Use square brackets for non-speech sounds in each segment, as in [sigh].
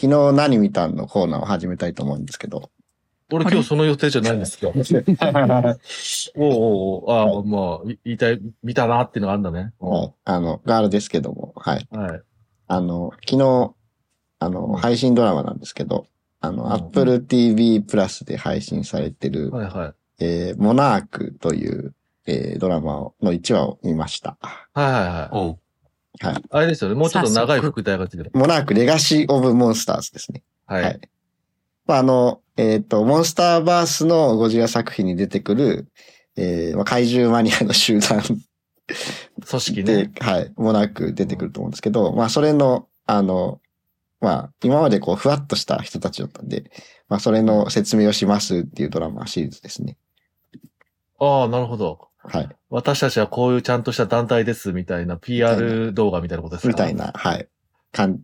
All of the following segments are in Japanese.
昨日何見たのコーナーを始めたいと思うんですけど。俺今日その予定じゃないんですよ。[laughs] おうおうおうああ、まあ、い言いたい、見たなっていうのがあるんだね。はい。あの、ガールですけども、はい。はい。あの、昨日、あの、配信ドラマなんですけど、あうんの、Apple TV プラスで配信されてる、はいはい。えーモナークという、えードラマをの1話を見ました。はいはいはい。はい。あれですよね。もうちょっと長い副題がついてる。モナークレガシー・オブ・モンスターズですね。はい。はいまあ、あの、えっ、と、モンスターバースのゴジラ作品に出てくる、えーまあ、怪獣マニアの集団 [laughs] 組織で、ね。はい、モナーク出てくると思うんですけど、まあ、それの、あの、まあ、今までこう、ふわっとした人たちだったんで、まあ、それの説明をしますっていうドラマシリーズですね。ああ、なるほど。はい。私たちはこういうちゃんとした団体ですみたいな PR 動画みたいなことですか？みたいな、はい。かん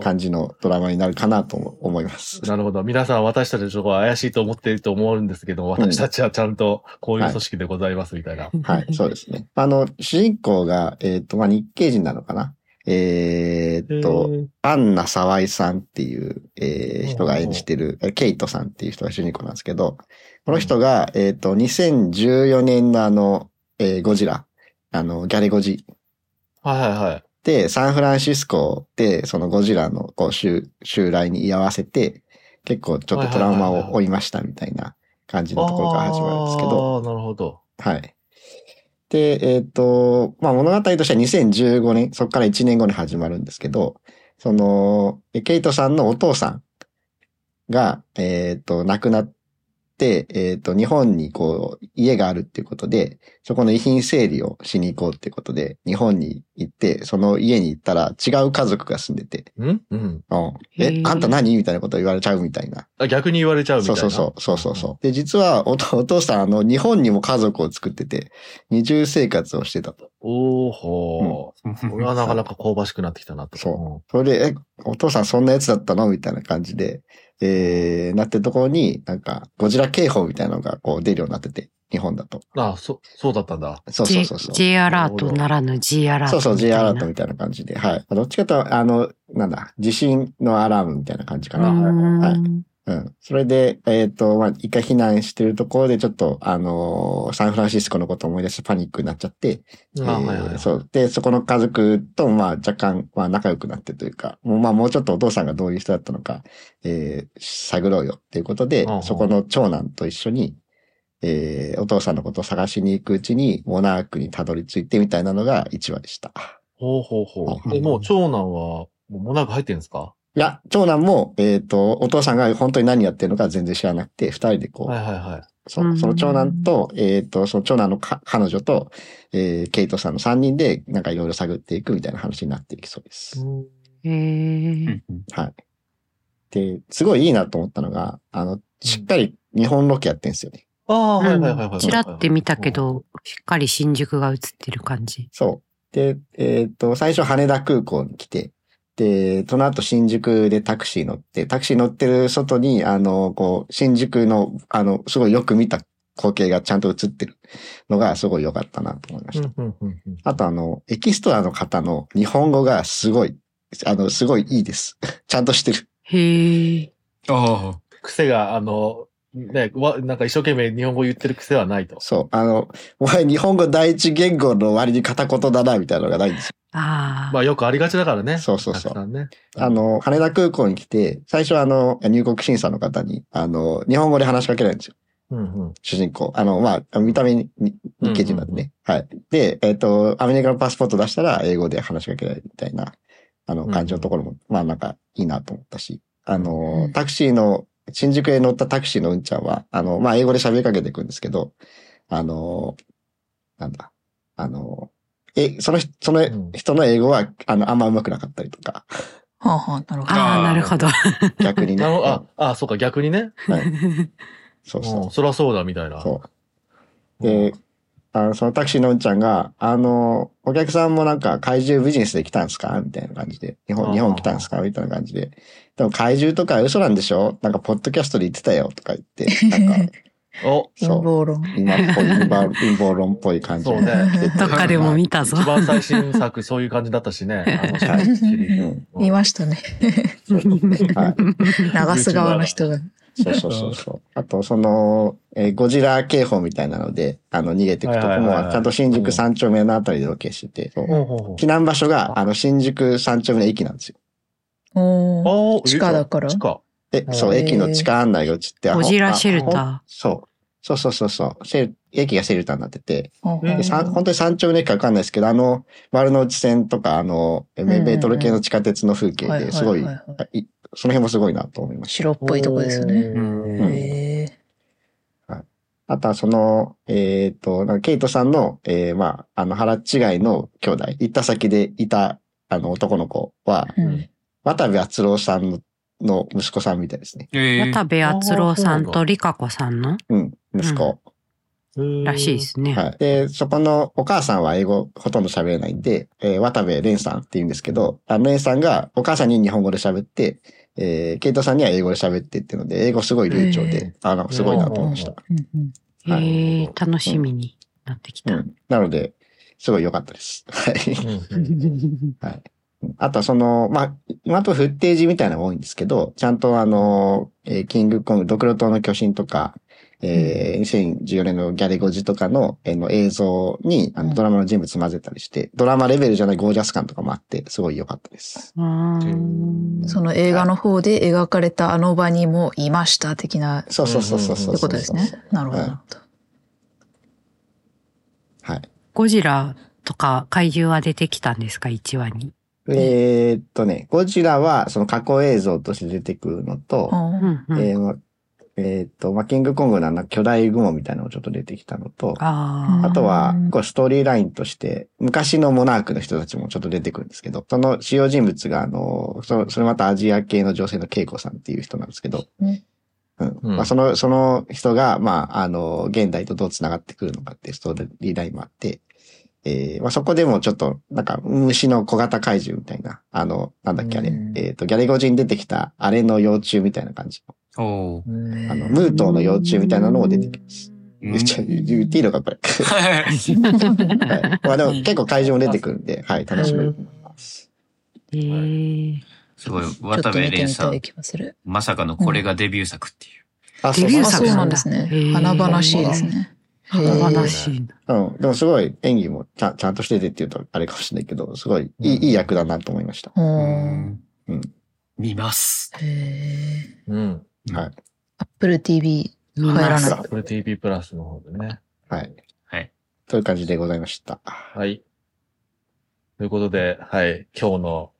感じのドラマになるかなと思います。なるほど。皆さん私たちのところ怪しいと思っていると思うんですけど、私たちはちゃんとこういう組織でございますみたいな。はい、そうですね。あの、主人公が、えっ、と、まあ、日系人なのかな？えーっと、アンナ沢井さんっていう、えー人が演じてる、ケイトさんっていう人が主人公なんですけど、この人が、えーっと、2014年のあの、えーゴジラ、あの、ギャレゴジはいはいはい。で、サンフランシスコで、そのゴジラのこう襲襲来に居合わせて、結構ちょっとトラウマを負いましたみたいな感じのところから始まるんですけど、ああ、なるほど。はい。で、えっ、と、まあ、物語としては2015年、そこから1年後に始まるんですけど、その、えケイトさんのお父さんが、えっ、と、亡くなって、えっ、と、日本にこう、家があるっていうことで、そこの遺品整理をしに行こうっていうことで、日本に行って、その家に行ったら違う家族が住んでて、ん？うん。うん。へえ、ーあんた何？みたいなことを言われちゃうみたいな。あ逆に言われちゃうみたそいうな？そうそう、そうそうそう。で、実はお父お父さん、あの、日本にも家族を作ってて、二重生活をしてたと。おーほー。これはなかなか香ばしくなってきたなと。そそれで、え、お父さんそんなやつだったの？みたいな感じで、えー、なってるところに、なんか、ゴジラ警報みたいなのがこう出るようになってて、日本だと。うん。あそ、そうだったんだ。そうそう J, そうそう。J アラートならぬ G アラートそうそう、J な。アラートみたいな感じで。はい。どっちかというと、あの、なんだ、地震のアラームみたいな感じかな。はい。ん。うん。それで、えっ、と、まあ、一回避難してるところで、ちょっと、あのーサンフランシスコのことを思い出してパニックになっちゃって、あ、えーはいはいはい。そう。で、そこの家族と、まあ、若干、まあ、仲良くなってというか、もう、まあ、もうちょっとお父さんがどういう人だったのか、えー探ろうよっていうことでそこの長男と一緒に、えーお父さんのことを探しに行くうちに、モナークにたどり着いてみたいなのが1話でした。ほうほうほう。はいで、もう長男は、もうモナーク入ってるんですか？いや、長男も、えっ、と、お父さんが本当に何やってるのか全然知らなくて、二人でこう、はいはいはい。そその長男と、えっ、と、その長男のか彼女と、えーケイトさんの三人で、なんかいろいろ探っていくみたいな話になっていきそうです。へーはい。で、すごいいいなと思ったのが、あの、しっかり日本ロケやってんですよね。ああ、はいはいはいはい。チラって見たけど、しっかり新宿が映ってる感じ。そう。で、えっ、と、最初羽田空港に来て、で、その後新宿でタクシー乗って、タクシー乗ってる外に、あの、こう、新宿の、あの、すごいよく見た光景がちゃんと映ってるのがすごい良かったなと思いました。あとあの、エキストラの方の日本語がすごい、あの、すごいいいです。[laughs] ちゃんとしてる。へえ。あ癖が、あの、ね、わ、なんか一生懸命日本語言ってる癖はないと。そう。あの、お前日本語第一言語の割に片言だな、みたいなのがないんですよ。ああ。まあよくありがちだからね。そうそうそうね。あの、羽田空港に来て、最初あの、入国審査の方に、あの、日本語で話しかけられるんですよ。うんうん。主人公。あの、まあ、見た目にに日系人なんでね。はい。で、えっ、と、アメリカのパスポート出したら英語で話しかけられるみたいな、あの、感じのところも、まあなんかいいなと思ったし、あの、タクシーの、新宿へ乗ったタクシーのうんちゃんは、あの、まあ英語で喋りかけていくんですけど、あの、なんだ、あの、え、その人、その人の英語は、あの、あんま上手くなかったりとか、はあはあ、なるほど。ああ、なるほど。[laughs] 逆にね。あ、あ、そうか、逆にね。はい。[laughs] そうそううん、そりゃそうだ、みたいな。そう。で、あの、そのタクシーのうんちゃんが、あの、お客さんもなんか怪獣ビジネスで来たんですかみたいな感じで。日本、日本来たんですかみたいな感じで。でも怪獣とか嘘なんでしょ？なんかポッドキャストで言ってたよとか言って、なんか、[laughs] お、陰そう。謀論。今っぽい、陰謀陰謀論っぽい感じ。そうね。どっかでも見たぞ一。番最新作、そういう感じだったしね。あのシはいリーズうん見ましたね。はい。流す側の人が。そうそうそうそう。あと、その、えーゴジラ警報みたいなので、あの、逃げていくとこも、はいはいはいはいちゃんと新宿三丁目のあたりでロケしてて、避難場所が、あの、新宿三丁目の駅なんですよ。おー。あー地下だから？地下。で、そう、駅の地下案内が映って、あゴジラシェルター。そう。そうそうそうそう。シェル駅がシェルターになってて、でさん本当に山頂の駅かわかんないですけど、あの、丸の内線とか、あの、メートル系の地下鉄の風景はいですごい、その辺もすごいなと思いました。白っぽいとこですよね。うん。あとはその、えっ、と、なんかケイトさんの、えー、まあ、あの、腹違いの兄弟、行った先でいた、あの、男の子は、うん渡部篤郎さんのの息子さんみたいですね。え渡部篤郎さんとリカ子さんの？うん、息子。らしいですね。はい。で、そこのお母さんは英語ほとんど喋れないんで、えー渡部蓮さんって言うんですけど、あの蓮さんがお母さんに日本語で喋って、えー、ケイトさんには英語で喋ってっていうので、英語すごい流暢へで、あの、すごいなと思いました。うんうんはえ、楽しみになってきた。うん。なので、すごい良かったです。はい。うんうん [laughs] はい。あとはその、まあ、今とフッテージみたいなのが多いんですけど、ちゃんとあの、えーキングコング、ドクロ島の巨神とか、えー2014年のギャレゴジとかの,、えーの映像にあうんのドラマの人物混ぜたりして、ドラマレベルじゃないゴージャス感とかもあって、すごい良かったです。うーんその映画の方で描かれたあの場にもいました的なそうそうそうそうそう。ってことですね。なるほど。なるほどはい。ゴジラとか怪獣は出てきたんですか ?1 話に？えーっとね、ゴジラはその過去映像として出てくるのと、ううんんうん。えーまえーっと、まあ、キングコングのあの巨大雲みたいなのがちょっと出てきたのと、ああとはうん、こうストーリーラインとして、昔のモナークの人たちもちょっと出てくるんですけど、その主要人物が、あの、そそれまたアジア系の女性の恵子さんっていう人なんですけど、うん。うん。うん。まあ、その、その人が、まあ、あの、現代とどう繋がってくるのかっていうストーリーラインもあって、えーまあ、そこでもちょっと、なんか、虫の小型怪獣みたいな、あの、なんだっけあれ、うんえっ、と、ギャレゴジに出てきた、あれの幼虫みたいな感じの、おあの、ムートーの幼虫みたいなのも出てきます。うん言っ [laughs] ちゃう言っていいのか、これ。はい。まあでも結構会場も出てくるんで、はい、楽しめると思います。へえ。すごい、渡部蓮さん。まさかのこれがデビュー作っていう。あ、デビューあ、そう作なんんですね華々しいですね。華々しいな。うん。でもすごい演技もちゃんちゃんとしててっていうとあれかもしれないけど、すごいいい,、いい役だなと思いました。ううんうん見ます。へーうん。はい。Apple TV 見入らない。これ TV プラスの方でね。はい。はい。という感じでございました。はい。ということで、はい。今日の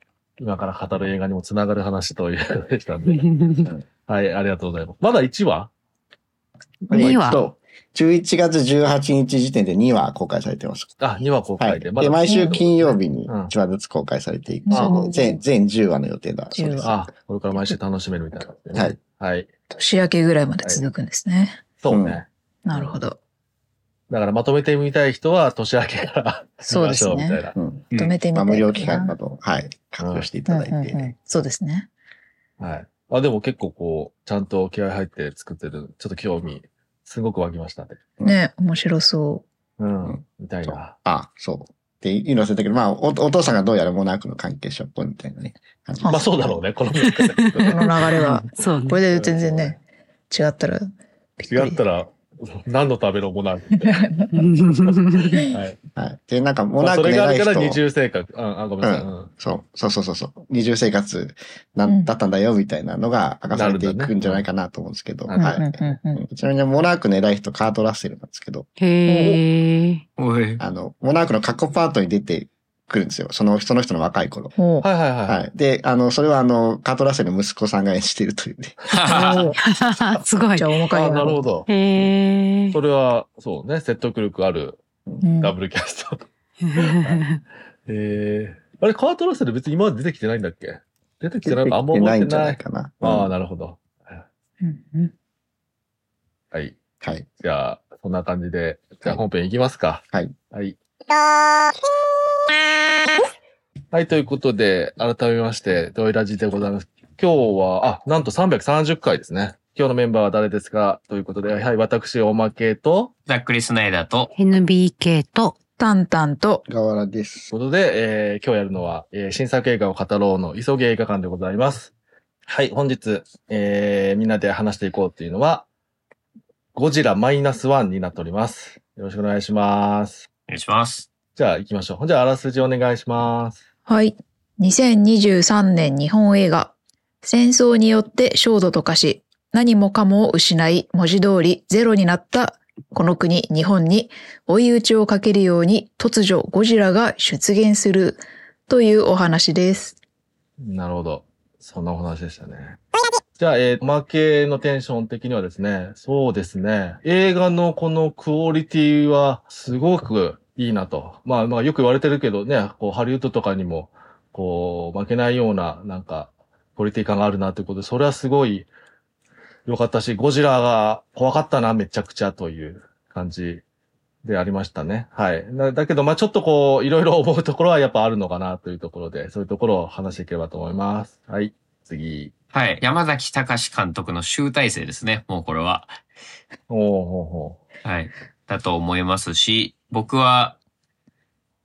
今から語る映画にもつながる話ということでしたんで。[laughs] はい、ありがとうございます。まだ1話？2話と11月18日時点で2話公開されてます。あ、2話公はい。開で。で、毎週金曜日にうん1話ずつ公開されていく。うん全、全10話の予定だそうです。10あ、これから毎週楽しめるみたいなね。はい。はい。年明けぐらいまで続くんですね。そうね。なるほど。だからまとめてみたい人は年明けから [laughs] そうですね見ましょうみたいな。うん。止めてみまあ、たいかな。無料期間など、はい。活用していただいて。うんうんうんそうですね。はい。あ、でも結構こう、ちゃんと気合入って作ってる、ちょっと興味、すごく湧きましたね。うんね、面白そうん。みたいな。あ、そう。っていうの忘れたけど、まあお、お父さんがどうやらモナークの関係者っぽいみたいなね。まあそうだろうね、このう。この流れは。[laughs] [laughs] そうねこ。れで全然ね、違ったら。違ったら、[laughs] 何のためのもなくみたいな。[laughs] はい。はい。で、なんか、モまあ、ナークのそれがあるから偉い人、二重生活。あ、あごめんなさい。うんそう、そうそうそうそう、二重生活なうんだったんだよ、みたいなのが明かされていくんじゃないかなと思うんですけど、はい。うんうんうんうんちなみに、モナークの偉い人、カート・ラッセルなんですけど、へえ。おい。あの、モナークの過去パートに出てくるんですよ。その、その人の若い頃。はいはいはい。はい。で、あの、それはあの、カート・ラッセルの息子さんが演じているというね。[laughs] すごいじゃ。あ、面あ影なるほど。へえ。それは、そうね、説得力あるうんダブルキャスト。えー、あれ、カートラッセル別に今まで出てきてないんだっけ？出てきてないのあんま覚えて出てないんじゃない。ないかな。ああ、うんなるほど。うんうんはい。はい。じゃあ、そんな感じで、じゃあ本編いきますか。はい。はい。はい、ということで、改めまして、ドイラジでございます。今日は、あ、なんと330回ですね。今日のメンバーは誰ですか？ということで、はい、私、おまけと、ザックリ・スナイダーと、NBK と、タンタンと、河原です。ということで、えー今日やるのは、えー新作映画を語ろうの急ぎ映画館でございます。はい、本日、えーみんなで話していこうっていうのは、ゴジラマイナスワンになっております。よろしくお願いします。お願いします。じゃあ行きましょう。じゃああらすじお願いします。はい。2023年日本映画。戦争によって焦土と化し、何もかもを失い、文字通りゼロになったこの国、日本に追い打ちをかけるように突如ゴジラが出現するというお話です。なるほど。そんなお話でしたね。じゃあ、えー、負けのテンション的にはですね、そうですね。映画のこのクオリティはすごくいいなと。まあまあよく言われてるけどね、こうハリウッドとかにも、こう負けないような、なんか、クオリティ感があるなということで、それはすごい良かったし、ゴジラが怖かったな、めちゃくちゃという感じでありましたね。はい。だだけど、まあちょっとこう、いろいろ思うところはやっぱあるのかなというところで、そういうところを話していければと思います。はい。次。はい。山崎隆監督の集大成ですね。もうこれは。おーほうほはい。だと思いますし、僕は、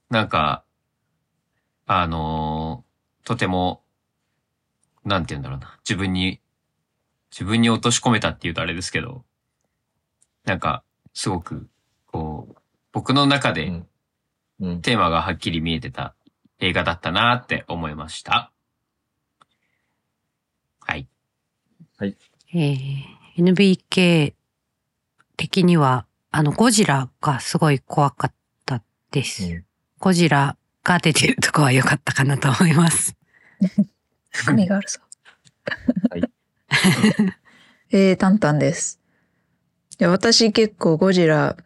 なんか、あのーとても、なんて言うんだろうな。自分に、自分に落とし込めたって言うとあれですけど、なんか、すごく、こう、僕の中でうんう。うん。テーマがはっきり見えてた映画だったなって思いました。はい。えー NBK 的には、あの、ゴジラがすごい怖かったです。うんゴジラが出てるとこは良かったかなと思います。神があるさ。はい。[laughs] えー、タンタンです。いや私結構ゴジラ、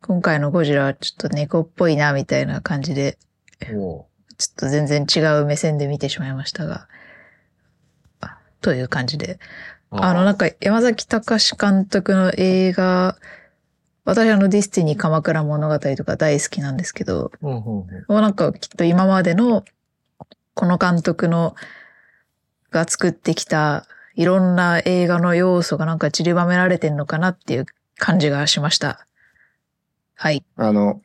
今回のゴジラはちょっと猫っぽいなみたいな感じで、おちょっと全然違う目線で見てしまいましたが、あという感じで。ーあの、なんか山崎隆監督の映画、私あの DESTINY 鎌倉物語とか大好きなんですけど、うんうんうんもうなんかきっと今までのこの監督のが作ってきたいろんな映画の要素がなんか散りばめられてんのかなっていう感じがしました。はい。あの、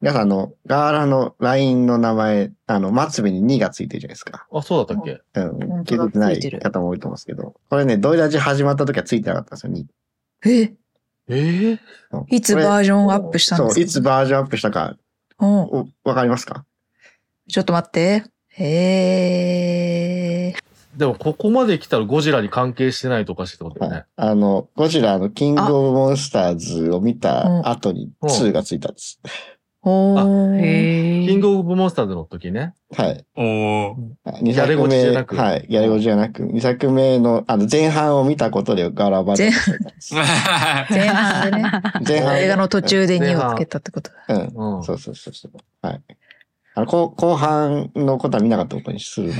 皆さんあの、ガーラの LINE の名前、あの、末尾に2がついてるじゃないですか。あ、そうだったっけ？うん。気づいてない方も多いと思うんですけど、これね、ドイラジ始まった時はついてなかったんですよ、2。え、ええうんいつバージョンアップしたんですか？そう、いつバージョンアップしたか、うんおわかりますか？ちょっと待って。えー。でも、ここまで来たらゴジラに関係してないとおかしいってことだよはいね。あの、ゴジラのキングオブモンスターズを見た後にうん2がついたんです。おー。へキングオブモンスターズの時ね。はい。おー。2ギャレゴチじゃなくはい。ギャレゴチじゃなく、2作目の、あの、前半を見たことでガラバ前半。[laughs] 前半でね。前半映画の途中で2をつけたってことだ。うん。うん。そうそうそうそう。はい。あの、後後半のことは見なかったことにする。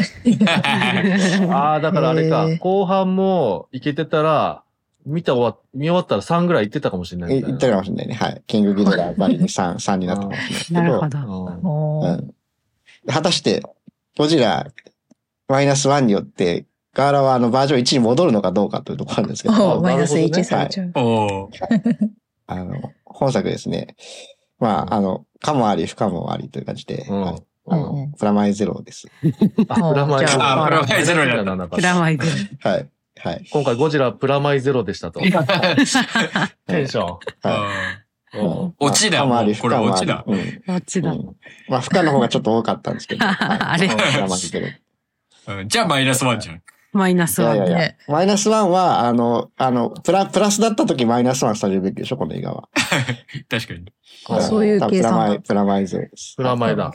[laughs] ああ、だからあれかへー。後半もいけてたら、見た終わ、見終わったら3ぐらい行ってたかもしれないいな。言ったかもしれないね。はい。キングギドラバリに3、[laughs] 3になったかもしれないですけど。なるほど。うん。果たして、ゴジラマイナス1によって、ガーラはあのバージョン1に戻るのかどうかというところなんですけど、マイナスなるほどね1されちゃう。おー。あの、本作ですね。まあ、あの、かもあり、不可もありという感じで、うんはいうんうんプラマイゼロです。あ、プラマイゼロ。じゃあプラマイゼロになったなんかプラマイゼ [laughs] はい。はい。今回ゴジラプラマイゼロでしたと。[laughs] テンション。落ちだこれ落ちだうん。ロ。どっちだ。うんまあ、負荷の方がちょっと多かったんですけど。[laughs] はいあれじゃあマイナスワンじゃん。マイナスワンいやいやいやね、マイナスワンは、あの、あの、プラ、プラスだった時マイナスワンされるべきでしょ、この映画は。[laughs] 確かに。あそういう計算だプラマイ、プラマイゼロです。プラマイだ。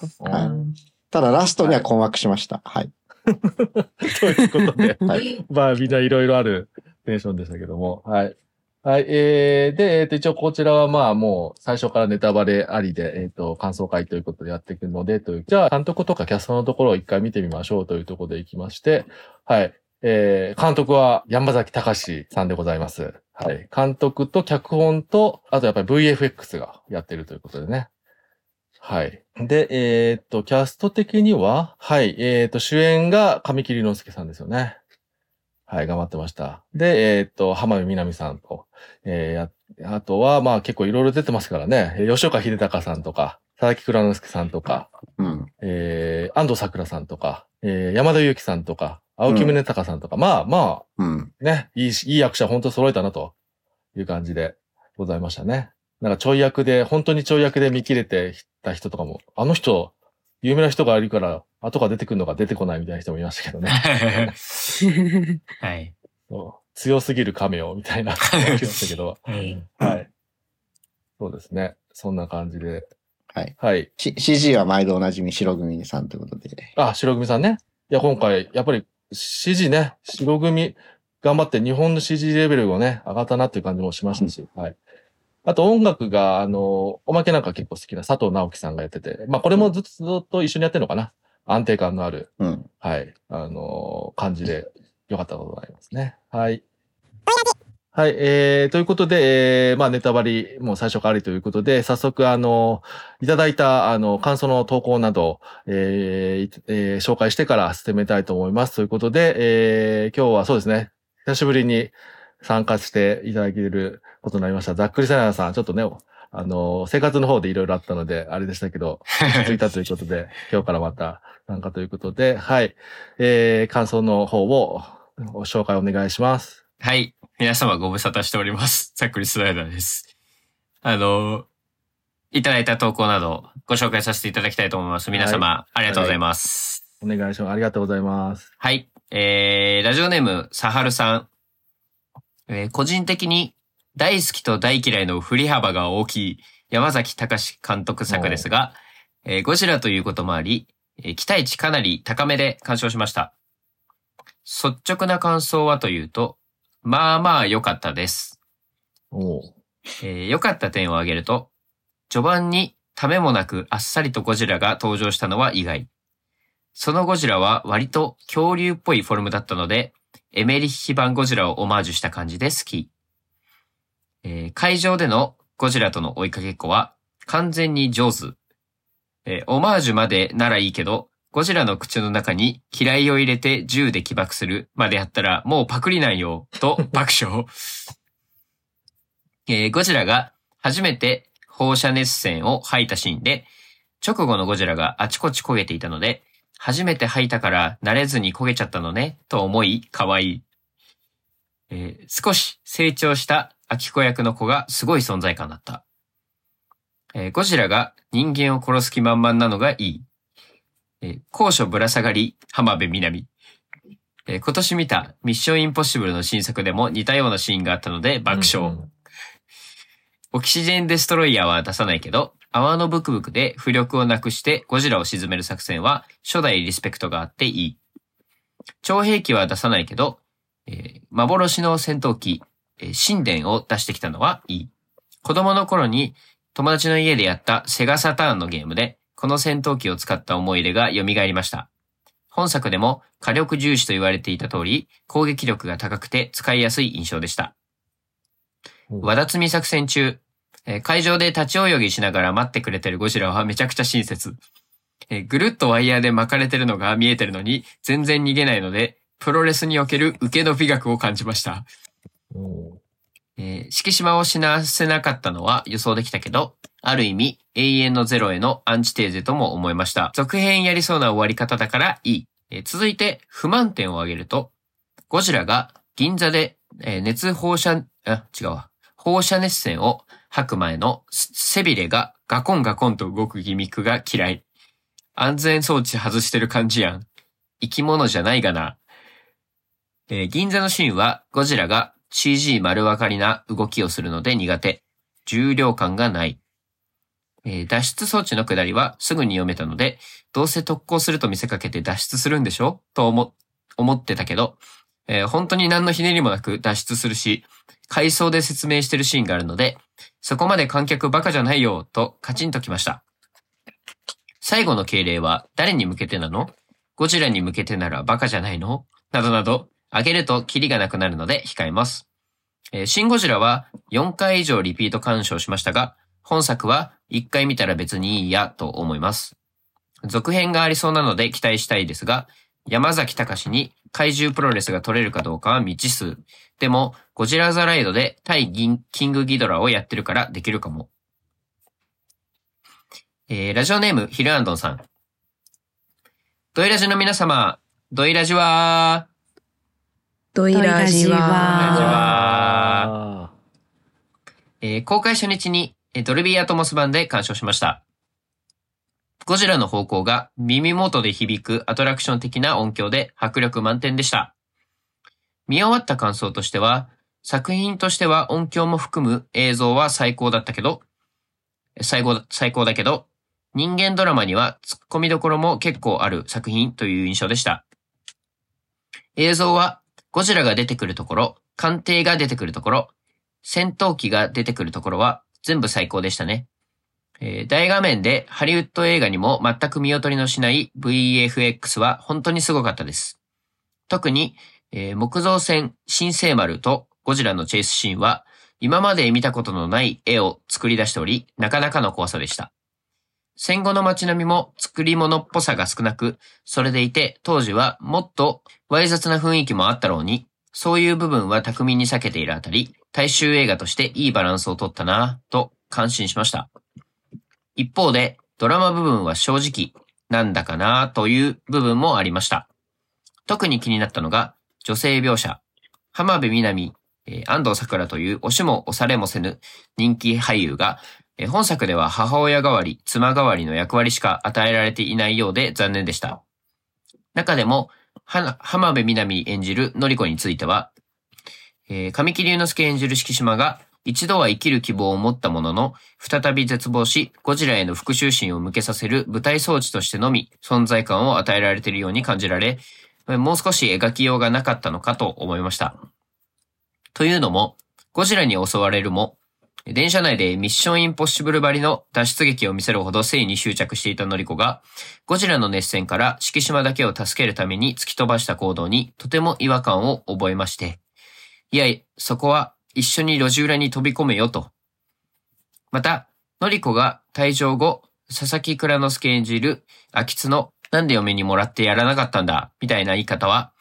ただ、ラストには困惑しました。はい。[laughs] ということで、はい。まあみんないろいろあるテンションでしたけども。はい。はい。えー、で、えっ、と、一応こちらはまあもう最初からネタバレありで、えっ、と、感想会ということでやっていくので、という、じゃあ監督とかキャストのところを一回見てみましょうというところでいきまして、はい。えー、監督は山崎隆さんでございます。はい。監督と脚本と、あとやっぱり VFX がやってるということでね。はい。で、えーっと、キャスト的には、はい、えーっと、主演が神木隆之介さんですよね。はい、頑張ってました。で、えーっと、浜辺美波さんと、えーや、あとは、まあ結構いろいろ出てますからね、えー吉岡秀隆さんとか、佐々木蔵之介さんとか、うん。えー安藤桜さんとか、えー山田裕貴さんとか、青木宗隆さんとか、まあまうん。あ、ね、いいし、いい役者本当揃えたなという感じでございましたね。なんかちょい役で、本当にちょい役で見切れてた人とかも、あの人、有名な人がいるから、後が出てくるのが出てこないみたいな人もいましたけどね。はい。そう強すぎるカメオみたいな気がしましたけど。はい。そうですね。そんな感じで。はい。はい。C- CG は毎度おなじみ白組さんということで。あ、白組さんね。いや、今回、やっぱり CG ね、白組頑張って日本の CG レベルがね、上がったなっていう感じもしましたし、はい。あと音楽が、あの、おまけなんか結構好きな佐藤直樹さんがやってて、まあこれもずっとずっと一緒にやってるのかな。安定感のある、うん。はい、あの感じで良かったことがありますね。はい。はい、えー、ということで、えー、まあネタバレもう最初からありということで、早速あの、いただいたあの、感想の投稿など、えーえー紹介してから進めたいと思います。ということで、えー今日はそうですね、久しぶりに参加していただけることになりました。ざっくりさやさん、ちょっとね、あの、生活の方でいろいろあったので、あれでしたけど、[laughs] 落ち着いたということで、今日からまた参加ということで、はい、えー感想の方をご紹介お願いします。はい。皆様ご無沙汰しております。ざっくりスライダーです。あの、いただいた投稿などご紹介させていただきたいと思います。皆様、ありがとうございます。お願いします。ありがとうございます。はい。えー、ラジオネーム、サハルさん。えー個人的に大好きと大嫌いの振り幅が大きい山崎隆監督作ですが、えーゴジラということもあり、えー期待値かなり高めで鑑賞しました。率直な感想はというと、まあまあ良かったです。おうえー良かった点を挙げると、序盤にためもなくあっさりとゴジラが登場したのは意外。そのゴジラは割と恐竜っぽいフォルムだったので、エメリッヒ版ゴジラをオマージュした感じで好き。えー会場でのゴジラとの追いかけっこは完全に上手。えーオマージュまでならいいけど、ゴジラの口の中に嫌いを入れて銃で起爆するまでやったらもうパクリなんよ、と [laughs] 爆笑。えーゴジラが初めて放射熱線を吐いたシーンで、直後のゴジラがあちこち焦げていたので、初めて吐いたから慣れずに焦げちゃったのね、と思い、可愛い。えー少し成長したアキコ役の子がすごい存在感だった。えーゴジラが人間を殺す気満々なのがいい。えー高所ぶら下がり、浜辺美波。えー今年見たミッションインポッシブルの新作でも似たようなシーンがあったので爆笑。うんオキシジェンデストロイヤーは出さないけど、泡のブクブクで浮力をなくしてゴジラを沈める作戦は初代リスペクトがあっていい。超兵器は出さないけど、えー幻の戦闘機、えー神殿を出してきたのはいい。子供の頃に友達の家でやったセガサターンのゲームで、この戦闘機を使った思い入れが蘇りました。本作でも火力重視と言われていた通り、攻撃力が高くて使いやすい印象でした。和田摘み作戦中、えー会場で立ち泳ぎしながら待ってくれてるゴジラはめちゃくちゃ親切。えーぐるっとワイヤーで巻かれてるのが見えてるのに全然逃げないので、プロレスにおける受けの美学を感じました。えー、敷島を死なせなかったのは予想できたけど、ある意味、永遠のゼロへのアンチテーゼとも思いました。続編やりそうな終わり方だからいい。えー続いて、不満点を挙げると、ゴジラが銀座で、えー熱放射、あ、違うわ。放射熱線を吐く前の背びれがガコンガコンと動くギミックが嫌い。安全装置外してる感じやん。生き物じゃないがな。えー銀座のシーンはゴジラが CG 丸分かりな動きをするので苦手。重量感がない。えー脱出装置の下りはすぐに読めたので、どうせ特攻すると見せかけて脱出するんでしょ？と、思ってたけど、えー本当に何のひねりもなく脱出するし、回想で説明してるシーンがあるので、そこまで観客バカじゃないよ、とカチンときました。最後の敬礼は誰に向けてなの？ゴジラに向けてならバカじゃないの？などなど、上げるとキリがなくなるので控えます。えーシンゴジラは4回以上リピート鑑賞しましたが、本作は1回見たら別にいいやと思います。続編がありそうなので期待したいですが、山崎隆に怪獣プロレスが取れるかどうかは未知数。でも、ゴジラザライドで対ギンキングギドラをやってるからできるかも。えー、ラジオネーム、ヒルアンドンさん。ドイラジの皆様、ドイラジは、ドイラジは。は、あえー公開初日にえードルビーアトモス版で鑑賞しました。ゴジラの方向が耳元で響くアトラクション的な音響で迫力満点でした。見終わった感想としては、作品としては音響も含む映像は最高だったけど、最高だ、最高だけど、人間ドラマには突っ込みどころも結構ある作品という印象でした。映像はゴジラが出てくるところ、艦艇が出てくるところ、戦闘機が出てくるところは全部最高でしたね。えー大画面でハリウッド映画にも全く見劣りのしない VFX は本当にすごかったです。特に、えー木造船新生丸とゴジラのチェイスシーンは今まで見たことのない絵を作り出しており、なかなかの怖さでした。戦後の街並みも作り物っぽさが少なく、それでいて当時はもっとわい雑な雰囲気もあったろうに、そういう部分は巧みに避けているあたり、大衆映画としていいバランスを取ったなぁと感心しました。一方で、ドラマ部分は正直、なんだかなという部分もありました。特に気になったのが、女性描写。浜辺美波、え安藤桜という押しも押されもせぬ人気俳優が、え本作では母親代わり、妻代わりの役割しか与えられていないようで残念でした。中でも、浜辺美波演じるのりこについては、えー神木隆之介演じる敷島が一度は生きる希望を持ったものの、再び絶望し、ゴジラへの復讐心を向けさせる舞台装置としてのみ存在感を与えられているように感じられ、もう少し描きようがなかったのかと思いました。というのも、ゴジラに襲われるも、電車内でミッションインポッシブルばりの脱出劇を見せるほど性に執着していたノリコが、ゴジラの熱戦から敷島だけを助けるために突き飛ばした行動にとても違和感を覚えまして、いや、そこは一緒に路地裏に飛び込めよと。また、ノリコが退場後、佐々木蔵之介演じる秋津のなんで嫁にもらってやらなかったんだ、みたいな言い方は、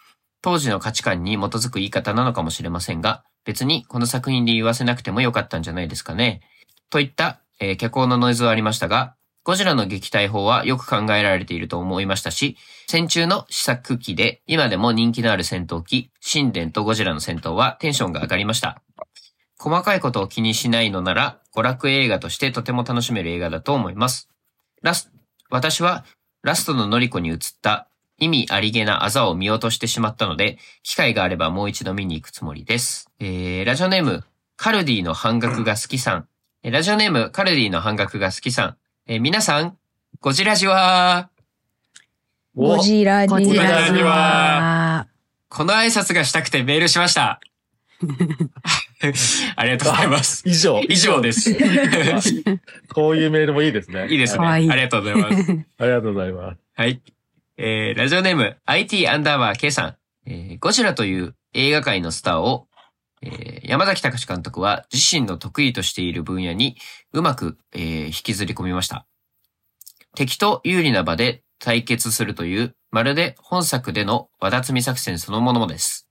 当時の価値観に基づく言い方なのかもしれませんが、別にこの作品で言わせなくてもよかったんじゃないですかね。といった、えー脚光のノイズはありましたが、ゴジラの撃退法はよく考えられていると思いましたし、戦中の試作機で今でも人気のある戦闘機、神殿とゴジラの戦闘はテンションが上がりました。細かいことを気にしないのなら、娯楽映画としてとても楽しめる映画だと思います。ラス、私はラストのノリコに映った意味ありげなあざを見落としてしまったので、機会があればもう一度見に行くつもりです。えー、ラジオネーム、カルディの半額が好きさん。えラジオネーム、カルディの半額が好きさん。えー皆さん、ゴジラジは、ゴジラジゴジラジジはは、この挨拶がしたくてメールしました。[laughs] ありがとうございます。以上。以上です。い [laughs] こういうメールもいいですね。いですね。いいありがとうございます。[laughs] ありがとうございます。はい。えー、ラジオネーム、IT アンダーバー K さん。えー、ゴジラという映画界のスターを、えー、山崎隆監督は自身の得意としている分野にうまく、えー引きずり込みました。敵と有利な場で対決するという、まるで本作での和田摘み作戦そのものです。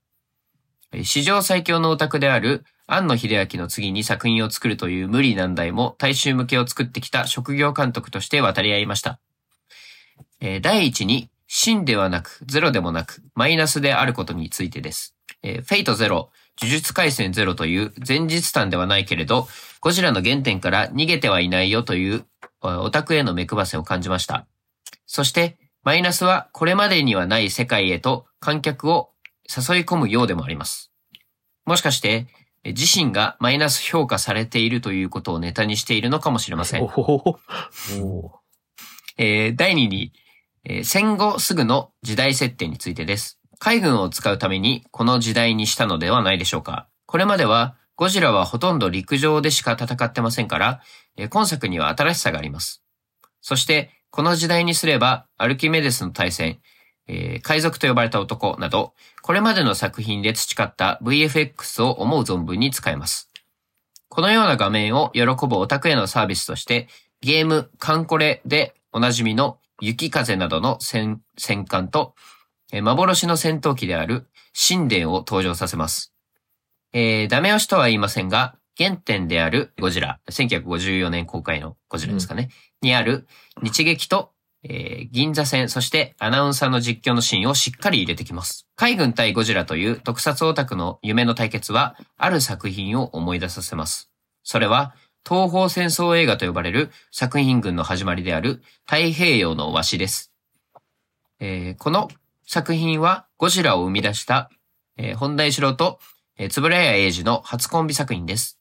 史上最強のオタクである庵野秀明の次に作品を作るという無理難題も大衆向けを作ってきた職業監督として渡り合いました。えー第一に、真ではなく、ゼロでもなく、マイナスであることについてです。えーフェイトゼロ、呪術回戦ゼロという前日談ではないけれど、ゴジラの原点から逃げてはいないよという、あオタクへの目配せを感じました。そして、マイナスはこれまでにはない世界へと観客を誘い込むようでもあります。もしかして、えー自身がマイナス評価されているということをネタにしているのかもしれませんお。おおえー第2に、えー戦後すぐの時代設定についてです。海軍を使うためにこの時代にしたのではないでしょうか。これまではゴジラはほとんど陸上でしか戦ってませんから、今作には新しさがあります。そして、この時代にすれば、アルキメデスの対戦、えー海賊と呼ばれた男など、これまでの作品で培った VFX を思う存分に使えます。このような画面を喜ぶオタクへのサービスとして、ゲーム、カンコレでおなじみの雪風などの戦艦と、幻の戦闘機である神殿を登場させます。えーダメ押しとは言いませんが、原点であるゴジラ、1954年公開のゴジラですかね、にある日劇と、えー銀座線、そしてアナウンサーの実況のシーンをしっかり入れてきます。海軍対ゴジラという特撮オタクの夢の対決は、ある作品を思い出させます。それは、東方戦争映画と呼ばれる作品群の始まりである太平洋の和紙です。えーこの作品はゴジラを生み出した、えー本田一郎と、えー、円谷英二の初コンビ作品です。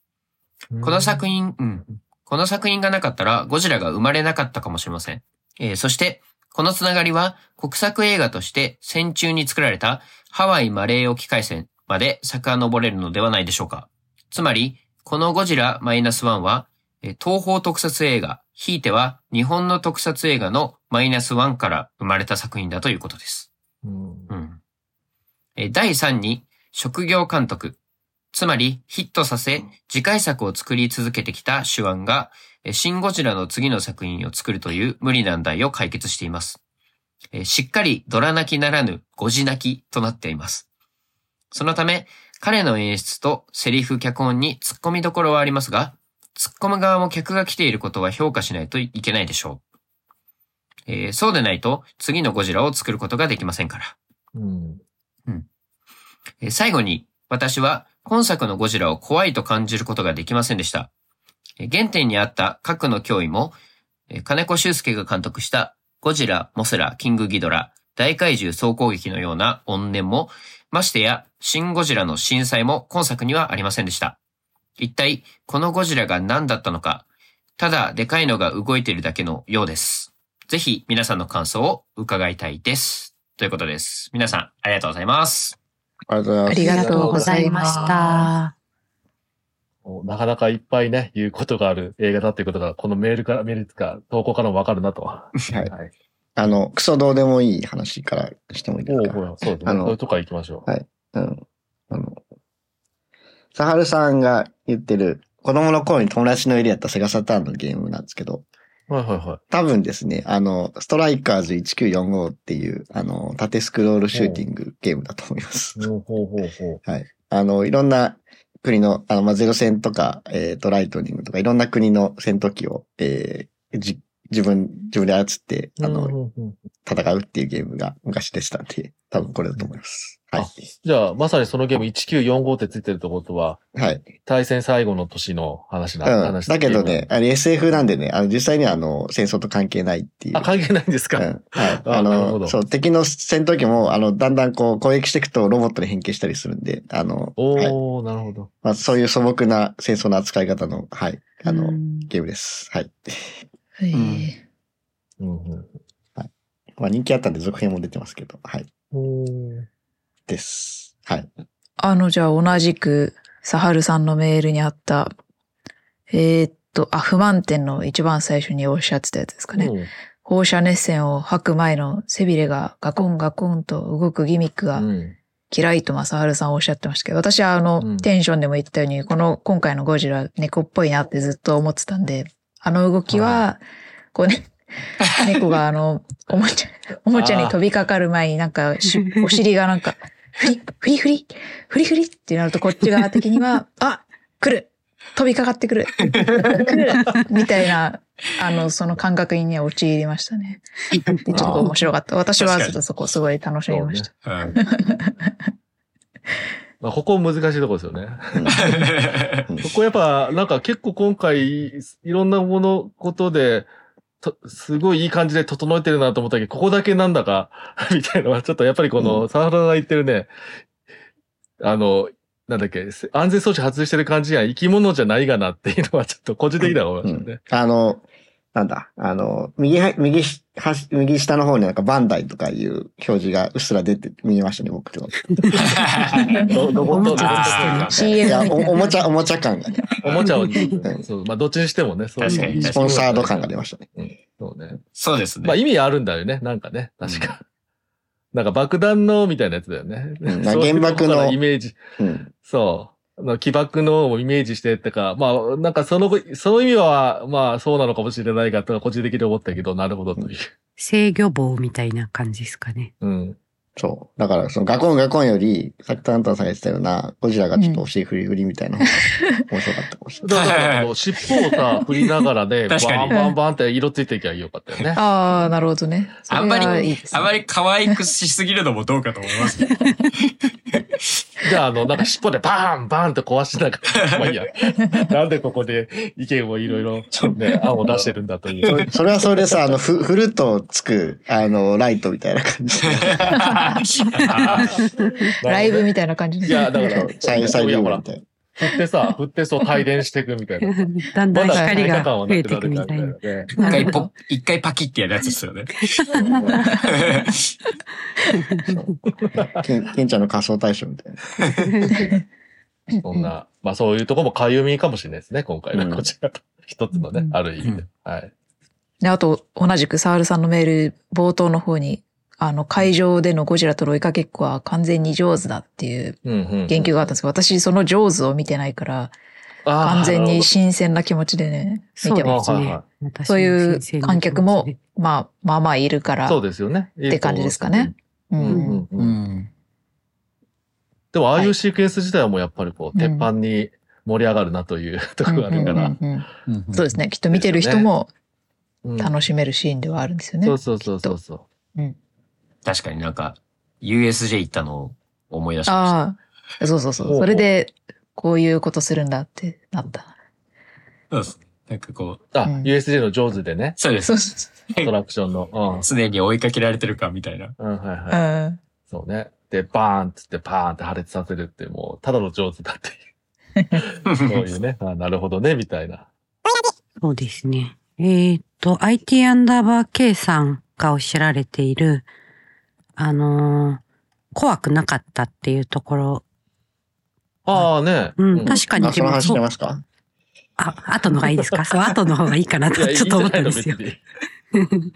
この作品、うん。この作品がなかったらゴジラが生まれなかったかもしれません。えーそして、このつながりは国策映画として戦中に作られたハワイマレー沖海戦まで遡れるのではないでしょうか。つまり、このゴジラマイナスワンは、えー東方特撮映画、ひいては日本の特撮映画のマイナスワンから生まれた作品だということです。うんうん。えー第3に、職業監督。つまり、ヒットさせ、次回作を作り続けてきた手腕が、えーシン・ゴジラの次の作品を作るという無理難題を解決しています。えーしっかりドラ泣きならぬゴジ泣きとなっています。そのため、彼の演出とセリフ脚本に突っ込みどころはありますが、突っ込む側も客が来ていることは評価しないといけないでしょう。えーそうでないと、次のゴジラを作ることができませんから。うんえー最後に、私は今作のゴジラを怖いと感じることができませんでした。えー原点にあった核の脅威も、えー金子修介が監督したゴジラ、モスラ、キングギドラ、大怪獣総攻撃のような怨念も、ましてや、シン・ゴジラの震災も今作にはありませんでした。一体、このゴジラが何だったのか、ただでかいのが動いているだけのようです。ぜひ皆さんの感想を伺いたいです。ということです。皆さん、ありがとうございます。ありがとうございます。ありがとうございました。なかなかいっぱいね、言うことがある映画だっていうことが、このメールから、メールか、投稿からもわかるなと。ははい。はい。あの、クソどうでもいい話からしてもいいでおおすかほらそうですね。あのとこから行きましょう。はいうん。あの、サハルさんが言ってる、子供の頃に友達のいるやったセガサターンのゲームなんですけど、はいはいはい。多分ですね、あの、ストライカーズ1945っていう、あの、縦スクロールシューティングゲームだと思います。ほうほうほうほう。はい。あの、いろんな国の、あの、まあ、ゼロ戦とか、えっ、と、ライトニングとか、いろんな国の戦闘機を、えーじ、自分、自分で操って、あの、戦うっていうゲームが昔でしたんで、多分これだと思います。はいあ。じゃあ、まさにそのゲーム1945ってついてるってことは、はい。対戦最後の年の話な、うん。話だけどね、あれ SF なんでね、あの、実際にはあの、戦争と関係ないっていう。あ、関係ないんですか、うん。はい。ああなるほどの、そう、敵の戦闘機も、あの、だんだんこう、攻撃していくとロボットに変形したりするんで、あの、はい。おー、なるほど。まあ、そういう素朴な戦争の扱い方の、はい。あの、うんゲームです。はい。へえうんうんまあ、人気あったんで続編も出てますけど、はい。おーです。はい。あの、じゃあ同じく、サハルさんのメールにあった、えーっと、あ、不満点の一番最初におっしゃってたやつですかね。うん放射熱線を吐く前の背びれがガコンガコンと動くギミックがうん嫌いと正春さんおっしゃってましたけど、私はあの、うんテンションでも言ったように、この今回のゴジラ猫っぽいなってずっと思ってたんで、あの動きは、こうね、猫があの、おもちゃ、おもちゃに飛びかかる前になんかし、お尻がなんか、フリ、フリフリ、フリフリってなるとこっち側的には、[laughs] あ来る飛びかかってくる来るみたいな、あの、その感覚にね、陥りましたね。でちょっと面白かった。私はちょっとそこすごい楽しみました。うんまあ、ここ難しいところですよね。うん [laughs] ここやっぱ、なんか結構今回、いろんなもの、ことで、とすごいいい感じで整えてるなと思ったけど、ここだけなんだか、[laughs] みたいなのは、ちょっとやっぱりこの、サハラが言ってるね、あの、なんだっけ、せ安全装置外してる感じが生き物じゃないがなっていうのはちょっと個人的には思いましたね。あの、なんだ、あの、右は、右し、はし右下の方になんかバンダイとかいう表示がうっすら出て、見えましたね、僕と。[laughs] ど、どこ、ど、どこおもちゃ、おもちゃ感がね、おもちゃを、んそう、まあ、どっちにしてもね、そういう確かにスポンサード感が出ましたね。うんそうね。そうですね。まあ意味あるんだよね、なんかね、確か。なんか爆弾のみたいなやつだよね。うん原爆のイメージ、うん。そう。あの起爆のをイメージしてってか、まあ、なんかその、その意味は、まあそうなのかもしれないが、とか個人的に思ったけど、なるほどという。制御棒みたいな感じですかね。うん。そう。だから、そのガコンガコンより、さっきタンタンさんが言ってたような、ゴジラがちょっとお尻振り振りみたいな方が [laughs] 面白かったかもしれない。だから、あの尻尾をさ、振りながらね、[laughs] バンバンバンって色ついていきゃよかったよね。ああ、なるほどね。あんまり、あまり可愛くしすぎるのもどうかと思いますけど。[laughs] じゃあ、あの、なんか尻尾でバーンバーンって壊しながら、[laughs] まあいいや。なんでここで意見をいろいろ、ね、案を出してるんだという。それそれはそれでさ、あの、ふ、振るとつく、あの、ライトみたいな感じ [laughs] で。[laughs] ライブみたいな感じいや、だからそう、サイサイリウいやほらムみたいな。振ってさ、[laughs] 振ってそう帯電していくみたいな。[laughs] だんだんまだ光が増えていくみたいな。一回ポ、[laughs] 一回パキってやるやつですよね。ケンちゃんの仮想対象みたいな。そんな、まあそういうとこもかゆみかもしれないですね、今回こちら。一つのね、ある意味で。はい。で、あと、同じくサールさんのメール冒頭の方に、あの、会場でのゴジラとの追いかけっこは完全に上手だっていううんうん。言及があったんですけど、私その上手を見てないから、完全に新鮮な気持ちでね、見てます。ねそういう観客もまあ、まあまあいるから、そうですよね。って感じですかね。う。うん。でも、ああいうシークエンス自体はもうやっぱりこう、うん鉄板に盛り上がるなという [laughs] ところがあるから。うんうんうんそうですね。きっと見てる人もうん楽しめるシーンではあるんですよね。そうそうそうそうそう。確かになんか、USJ 行ったのを思い出しました。ああ、そうそうそう。それで、こういうことするんだってなった。そうです。なんかこう、あ、うん USJ の上手でね、そうですそう。そ [laughs] アトラクションの。常に追いかけられてるかみたいな。うん。うん、はいう。はい。うん。そうね。で、バーンっつってパーンって破裂させるって、もう、ただの上手だっていう。[laughs] そういうね。あなるほどね、みたいな。そうですね。えっ、と、IT アンダーバー K さんがおっしゃられている、あのー怖くなかったっていうところ、ああね。うん、確かに。あ、その話してますか？あ、後のがいいですか？[laughs] そう、後の方がいいかなとちょっと思ったんですよ。いい [laughs]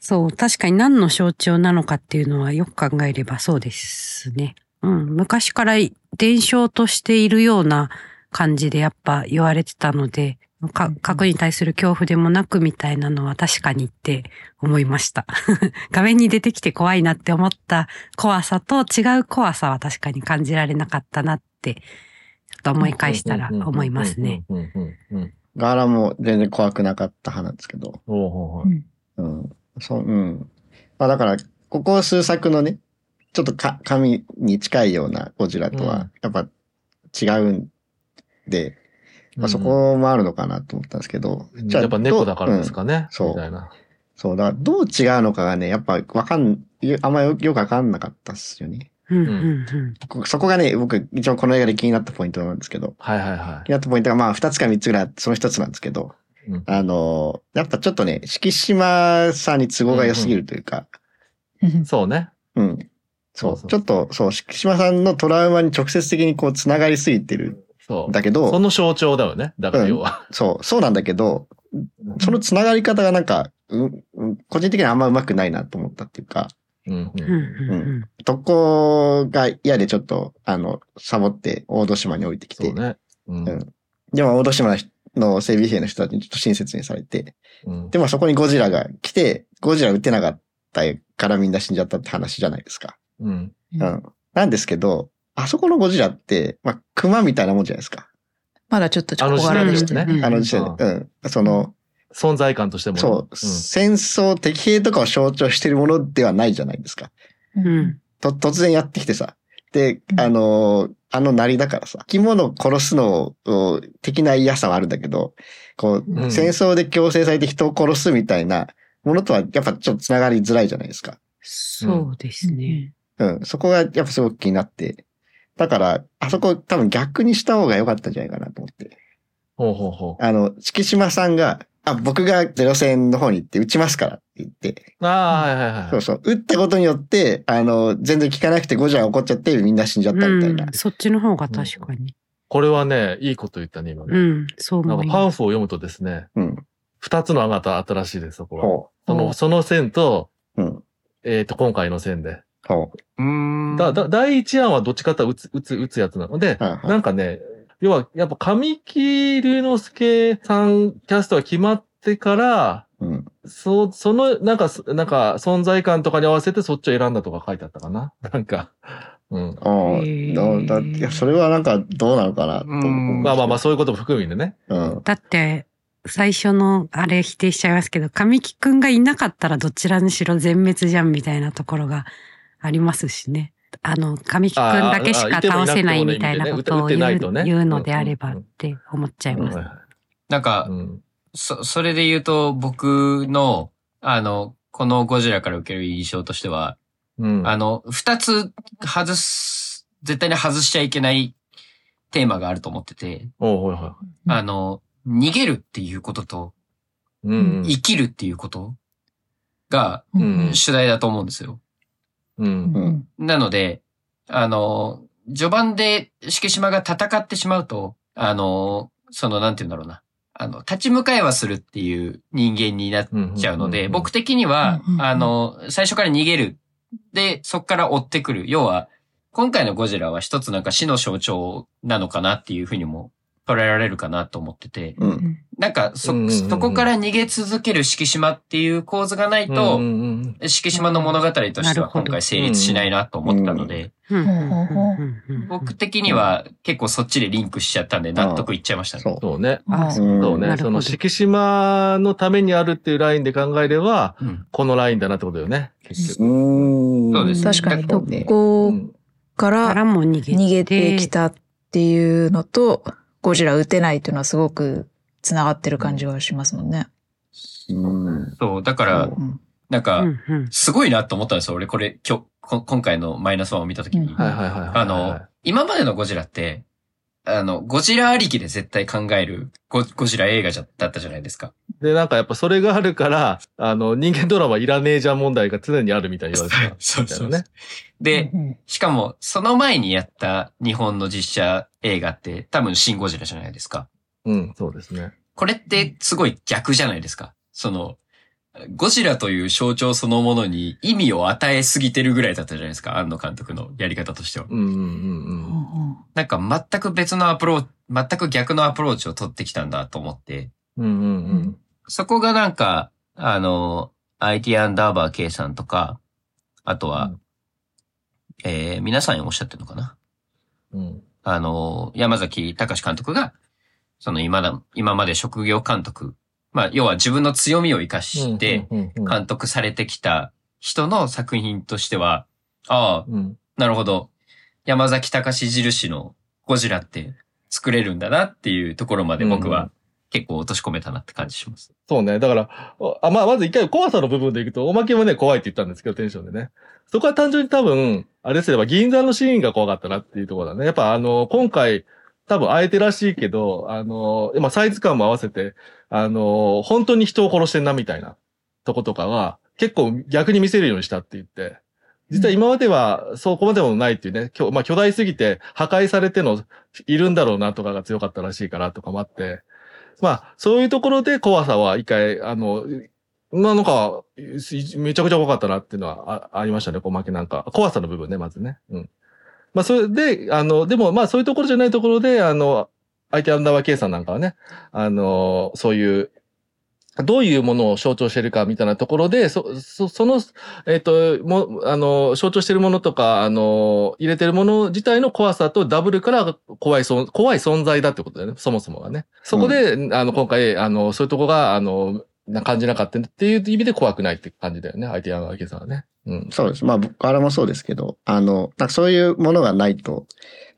そう、確かに何の象徴なのかっていうのはよく考えればそうですね。うん、昔から伝承としているような感じでやっぱ言われてたので、か核に対する恐怖でもなくみたいなのは確かにって思いました。[laughs] 画面に出てきて怖いなって思った怖さと違う怖さは確かに感じられなかったなって、ちょっと思い返したら思いますね。。ガーラも全然怖くなかった派なんですけど。ほうほうほううん。そう、うん。まあだから、ここ数作のね、ちょっとか神に近いようなゴジラとうんは、やっぱ違うんで、まあそこもあるのかなと思ったんですけど。うんやっぱ猫だからですかね。そうみたいな。そう、だからどう違うのかがね、やっぱわかん、あんまよよくわかんなかったっすよね。うんうんうんこそこがね、僕、一応この映画で気になったポイントなんですけど、はいはいは気になったポイントがまあ二つか三つぐらいあって、その一つなんですけど、い。うんあの、やっぱちょっとね、敷島さんに都合が良すぎるというか、そうね。うん。そうそうそうちょっと、そう、敷島さんのトラウマに直接的にこう、つながりすぎてるそう。んだけど、その象徴だよね。だから要は。そう、そうなんだけど、そのつながり方がなんか、うんうん個人的にはあんま上手くないなと思ったっていうか、うんうんうんうんうん特攻が嫌でちょっと、あの、サボって大戸島に降りてきて、そうね。うんうんでも大戸島の整備兵の人たちにちょっと親切にされて、うんでもそこにゴジラが来て、ゴジラ撃てなかったからみんな死んじゃったって話じゃないですか。うん。うん。なんですけど、あそこのゴジラって、まあ、熊みたいなもんじゃないですか。まだちょっと小あの時柄でしたね。代ですね。あの時点で。うん。その、存在感としてもね。そう、戦争、敵兵とかを象徴してるものではないじゃないですか。うんと、突然やってきてさ。でう、んあのー、あのなりだからさ、生き物を殺すのを、的な嫌さはあるんだけど、こう、うん戦争で強制されて人を殺すみたいなものとは、やっぱちょっと繋がりづらいじゃないですか。そうですね。うん。そこがやっぱすごく気になって。だから、あそこ多分逆にした方が良かったんじゃないかなと思って。ほうほうほあの、敷島さんが、あ、僕がゼロ戦の方に行って撃ちますからって言って、う。ああ、はいはいはい。そうそう、撃ったことによって、あの、全然効かなくてゴジラが怒っちゃってみんな死んじゃったみたいな。うんそっちの方が確かに。これはね、いいこと言ったね、今ね。うん、そうなん思います。かパンフを読むとですね、うん。二つのあがた新しいです、そこは。ほその、その線と、う。うん。えっと、今回の線で。ほうーん。だ、だ、第一案はどっちかというと打つ、打つ、打つやつなので、はいはいなんかね、要は、やっぱ神木隆之介さんキャストが決まってから、うん。そう、その、なんか、なんか、存在感とかに合わせてそっちを選んだとか書いてあったかな。[laughs] なんか、うん。ああ、だだいやそれはなんかどうなのかなと思う。うんまあまあまあ、そういうことも含みでね。うん。だって、最初のあれ否定しちゃいますけど、神木くんがいなかったらどちらにしろ全滅じゃんみたいなところがありますしね。あの、神木くんだけしか倒せないみたいなことを言う言うのであればって思っちゃいます。なんかう、ん。そ、それで言うと、僕の、あの、このゴジラから受ける印象としては、うん。あの、二つ外す、絶対に外しちゃいけないテーマがあると思ってて、おうはいはあの、逃げるっていうことと、い。うん。生きるっていうことがうん主題だと思うんですよ。うん。うん。なので、あの、序盤で敷島が戦ってしまうと、あの、その、なんて言うんだろうな。あの、立ち向かいはするっていう人間になっうん。ちゃうので、ん僕的にはあの、最初から逃げる。で、そこから追ってくる。要は、今回のゴジラは一つなんか死の象徴なのかなっていうふうにも捉えられるかなと思ってて、うん。なんか、そ、うんうんうんうんそこから逃げ続ける敷島っていう構図がないと、うんうんうん敷島の物語としては今回成立しないなと思ってたので、うんうんうんうん僕的には結構そっちでリンクしちゃったんで納得いっちゃいましたね。そう。そうね。そうね。その、敷島のためにあるっていうラインで考えれば、うんこのラインだなってことよね。結局。うん。そうです確かに、特そうね攻うんかから逃げて逃げてきたっていうのと、ゴジラ撃てないっていうのはすごく繋がってる感じがしますもんね。うん。そう、だからなんか、すごいなと思ったんですよ。俺これ、今日、こ今回のマイナスワンを見たときに。うんはいはいはいはい。あの、今までのゴジラって、あの、ゴジラありきで絶対考えるゴゴジラ映画じゃだったじゃないですか。で、なんかやっぱそれがあるから、あの、人間ドラマいらねえじゃん問題が常にあるみたいに言われてた。そうそうね。で、うんしかも、その前にやった日本の実写映画って多分シン・ゴジラじゃないですか。うん、そうですね。これってすごい逆じゃないですか。その、ゴジラという象徴そのものに意味を与えすぎてるぐらいだったじゃないですか。庵野監督のやり方としては。うんうんうんなんか全く別のアプローチ、全く逆のアプローチを取ってきたんだと思って、うん。うんうんうん。そこがなんか、あの、IT アンダーバー K さんとか、あとは、うんえー、皆さんおっしゃってるのかなうん。あの、山崎隆監督が、その今だ、今まで職業監督、まあ、要は自分の強みを活かして、うんうんうん、監督されてきた人の作品としては、ああ、うん。なるほど。山崎隆印のゴジラって作れるんだなっていうところまで僕うんうは結構落とし込めたなって感じします。そうね。だから、おあまあ、まず一回怖さの部分でいくと、おまけもね、怖いって言ったんですけど、テンションでね。そこは単純に多分、あれすれば銀座のシーンが怖かったなっていうところだね。やっぱあの、今回、多分あえてらしいけど、あの、まあ、サイズ感も合わせて、あの、本当に人を殺してんなみたいなとことかは、結構逆に見せるようにしたって言って、実は今まではそこまでもないっていうね、まあ、巨大すぎて破壊されてのいるんだろうなとかが強かったらしいからとかもあって、まあ、そういうところで怖さは一回、あの、まあなんか、いめちゃくちゃ怖かったなっていうのはあありましたね、小負けなんか。怖さの部分ね、まずね。うん。まあ、それで、あの、でもまあそういうところじゃないところで、あの、相手アンダーバー K さんなんかはね、あの、そういう、どういうものを象徴してるかみたいなところで、そ、そその、えっ、と、も、あの、象徴してるものとか、あの、入れてるもの自体の怖さとダブルから怖いそん、怖い存在だってことだよね、そもそもがね。そこで、あの、今回、あの、そういうとこが、あの、な感じなかったっていう意味で怖くないって感じだよね、相手アンダーバー K さんはね。うん。そうです。まあ、僕からもそうですけど、あの、なんかそういうものがないと、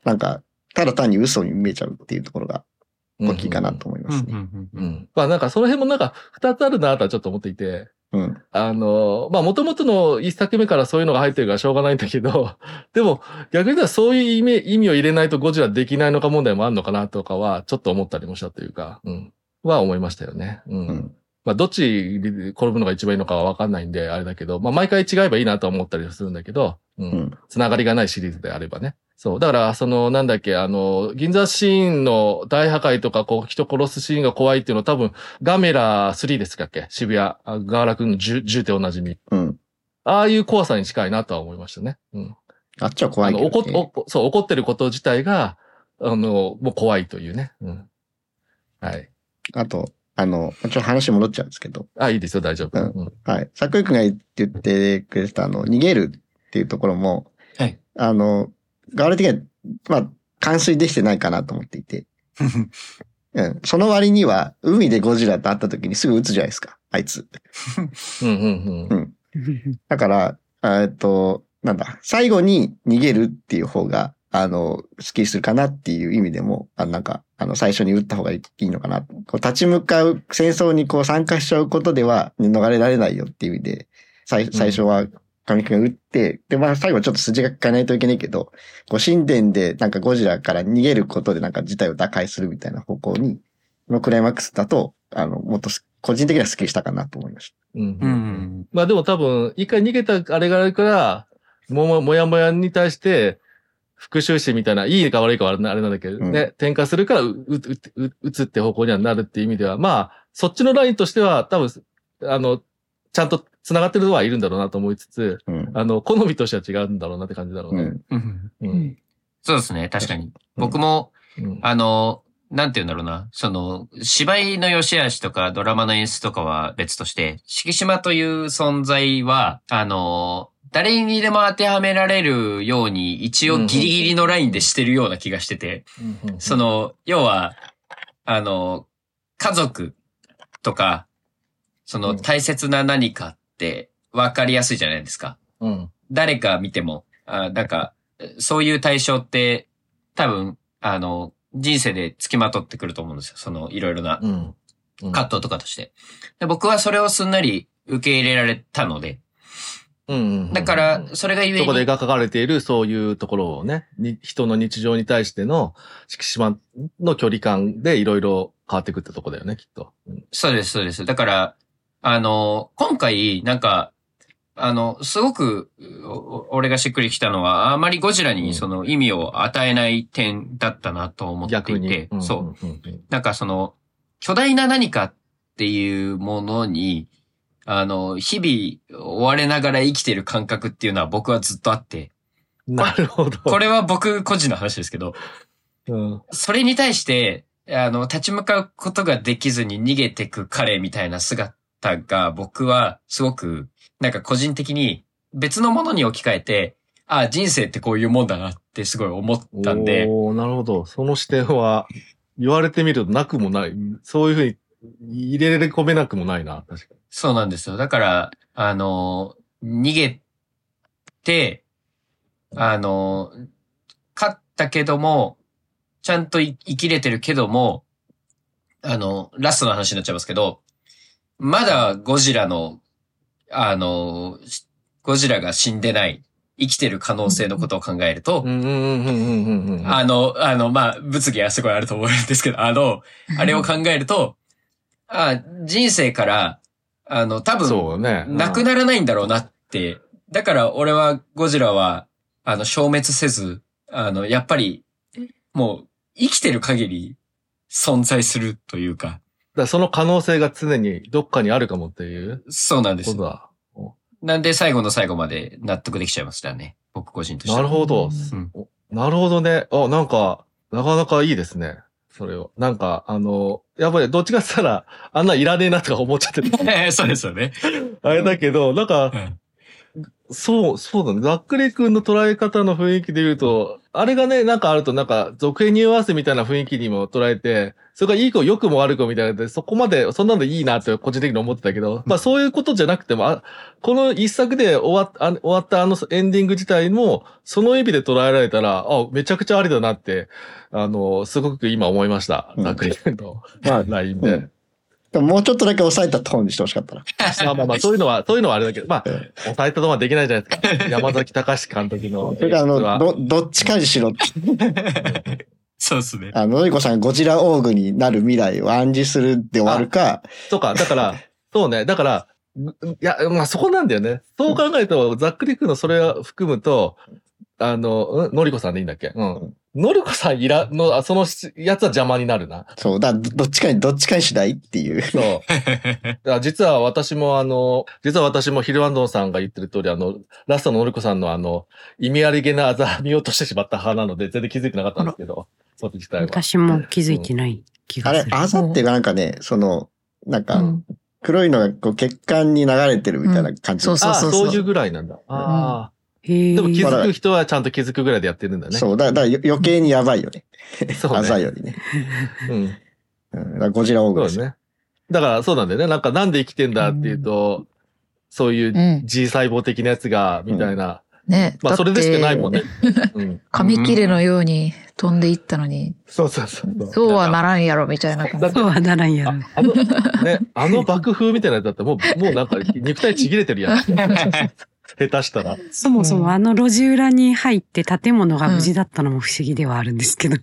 なんか、ただ単に嘘に見えちゃうっていうところが大きいかなと思いますね。うん。まあなんかその辺もなんか二つあるなとはちょっと思っていて、うん。あの、まあ元々の一作目からそういうのが入ってるからしょうがないんだけど、[laughs] でも逆に言ったらそういう意味意味を入れないとゴジラできないのか問題もあるのかなとかはちょっと思ったりもしたというか、うん。は思いましたよね。うん。うんまあどっちで転ぶのが一番いいのかはわかんないんであれだけど、まあ毎回違えばいいなとは思ったりするんだけど、う。うんん。つながりがないシリーズであればね。そう。だから、その、なんだっけ、あの、銀座シーンの大破壊とか、こう、人殺すシーンが怖いっていうのは多分、ガメラ3ですかっけ？渋谷。あガーラ君の銃銃でおなじみ。うん。ああいう怖さに近いなとは思いましたね。うん。あっちは怖あの、いけど、怒っ、ね。おそう、怒ってること自体が、あの、もう怖いというね。うん。はい。あと、あの、ちょっと話戻っちゃうんですけど、あ、いいですよ、大丈夫。うんうんはい。さっくりくんが言ってくれてた、あの、逃げるっていうところも、はい。あの、ガール的には、まあ、完遂できてないかなと思っていて、[laughs] うん。その割には、海でゴジラと会った時にすぐ撃つじゃないですか、あいつ。うんうんうん。だから、えっと、なんだ、最後に逃げるっていう方が、あの、スッキリするかなっていう意味でも、あなんか、あの、最初に撃った方がいいのかな。こう立ち向かう、戦争にこう参加しちゃうことでは逃れられないよっていう意味で、最最初は神木君が撃って、で、まあ最後ちょっと筋が書かないといけないけど、こう神殿でなんかゴジラから逃げることでなんか事態を打開するみたいな方向に、のクライマックスだと、あの、もっとす個人的にはスッキリしたかなと思いましうんううんん。まあでも多分、一回逃げたあれがあるから、もも、もやもやに対して、復讐心みたいな、いいか悪いかはあれなあれなんだけど、うんね、転化するから、う、う、う、う打つって方向にはなるっていう意味では、まあ、そっちのラインとしては、多分、あの、ちゃんと繋がってるのはいるんだろうなと思いつつ、た。うん。あの、好みとしては違うんだろうなって感じだろうね。うん。うんうん。そうですね、確かに。僕も、うん。あの、なんて言うんだろうな。その、芝居の良し悪しとかドラマの演出とかは別として、敷島という存在は、あの、誰にでも当てはめられるように、一応ギリギリのラインでしてるような気がしてて、うんそ、の、要は、あの、家族とか、そうのん大切な何かって分かりやすいじゃないですか。うん。誰か見ても、あなんか、そういう対象って、多分、あの、人生で付きまとってくると思うんですよ。その、いろいろな葛藤とかとして。で僕はそれをすんなり受け入れられたので、うんうん。だから、それがゆえそこでに、描かれているそういうところをね、に人の日常に対しての、敷島の距離感でいろいろ変わっていくってとこだよね、きっと。うんそうです、そうです。だから、あの、今回、なんか、あの、すごく、お俺がしっくりきたのは、あまりゴジラうんにその意味を与えない点だったなと思っていて、。そう。うん。うんなんかその、巨大な何かっていうものに、あの、日々追われながら生きてる感覚っていうのは僕はずっとあって、なるほど。これは僕個人の話ですけど、うん。それに対して、あの、立ち向かうことができずに逃げてく彼みたいな姿が僕はすごく、なんか個人的に別のものに置き換えて、あ人生ってこういうもんだなってすごい思ったんで、おーなるほど。その視点は、言われてみるとなくもない。そういうふうに入れ込めなくもないな、確かそうなんですよ。だから、あの、逃げて、あの、勝ったけども、ちゃんと生生きれてるけども、あの、ラストの話になっちゃいますけど、まだゴジラの、あの、しゴジラが死んでない、生きてる可能性のことを考えると。あの、あの、まあ、物議はすごいあると思うんですけど、あの、あれを考えると、あ人生から、あの、多分、そうね。なくならないんだろうなって。だから俺はゴジラは、あの、消滅せず、あの、やっぱり、もう、生きてる限り存在するというか、だその可能性が常にどっかにあるかもっていう？そうなんです。なんで最後の最後まで納得できちゃいましたね。僕個人としては。なるほど。うんおなるほどね。あ、なんか、なかなかいいですね。それを。なんか、あの、やっぱりどっちかって言ったら、あんないらねえなとか思っちゃってて、[laughs] そうですよね。あれだけど、なんか、うんそう、そうだね。ざっくりくんの捉え方の雰囲気で言うと、あれがね、なんかあると、なんか、続編に合わせみたいな雰囲気にも捉えて、それがいい子、良くも悪くもみたいなので、そこまで、そんなのいいなって個人的に思ってたけど、まあそういうことじゃなくても、あこの一作で終わっあ終わったあのエンディング自体も、その意味で捉えられたら、あ、めちゃくちゃありだなって、あの、すごく今思いました。うんざっくりくんのまあ、[laughs] LINE でうん。でももうちょっとだけ抑えたトーンにしてほしかったな。ま [laughs] あまあまあ、そういうのは、そういうのはあれだけど、まあうん、抑えたのはできないじゃないですか。山崎隆監督の [laughs] それからあの、ど、どっちかにしろって。[laughs] そうですね。あの、のりこさんがゴジラオーグになる未来を暗示するで終わるか、とか、だから、そうね、だから、んいや、まあそこなんだよね。そう考えると、ざっくりくんのそれを含むと、あの、ん？のりこさんでいいんだっけ？うん。のりこさんいら、の、あそのやつは邪魔になるな。そう、だ、どどっちかに、どっちかにしないっていう。そう。[laughs] 実は私もあの、実は私もヒルワンドンさんが言ってる通り、あの、ラストののりこさんのあの、意味ありげなあざ見落としてしまった派なので、全然気づいてなかったんですけど、そっち自体は。私も気づいてない気あれがす、る。あざっていうかなんかね、その、なんか、うん黒いのがこう血管に流れてるみたいな感じ。そうそうああ、そうそうそういうぐらいなんだ。ああ。でも気づく人はちゃんと気づくぐらいでやってるんだね。そう、だだからよ余計にやばいよね。[laughs] そうあざね。よりね。うん。うん、だからゴジラオーグですね。だからそうなんだよね。なんかなんで生きてんだっていうと、そういううん G 細胞的なやつが、みたいな。ね。まあそれでしかないもんね。うん。紙切れのように飛んでいったのに、そうそうそう。そうはならんやろ、みたいな感じ。そうはならんやろ。ああの、ね、あの爆風みたいなやつだってもう、もうなんか肉体ちぎれてるやん。[laughs] 下手したら。そもそもあの路地裏に入って建物が無事だったのも不思議ではあるんですけど。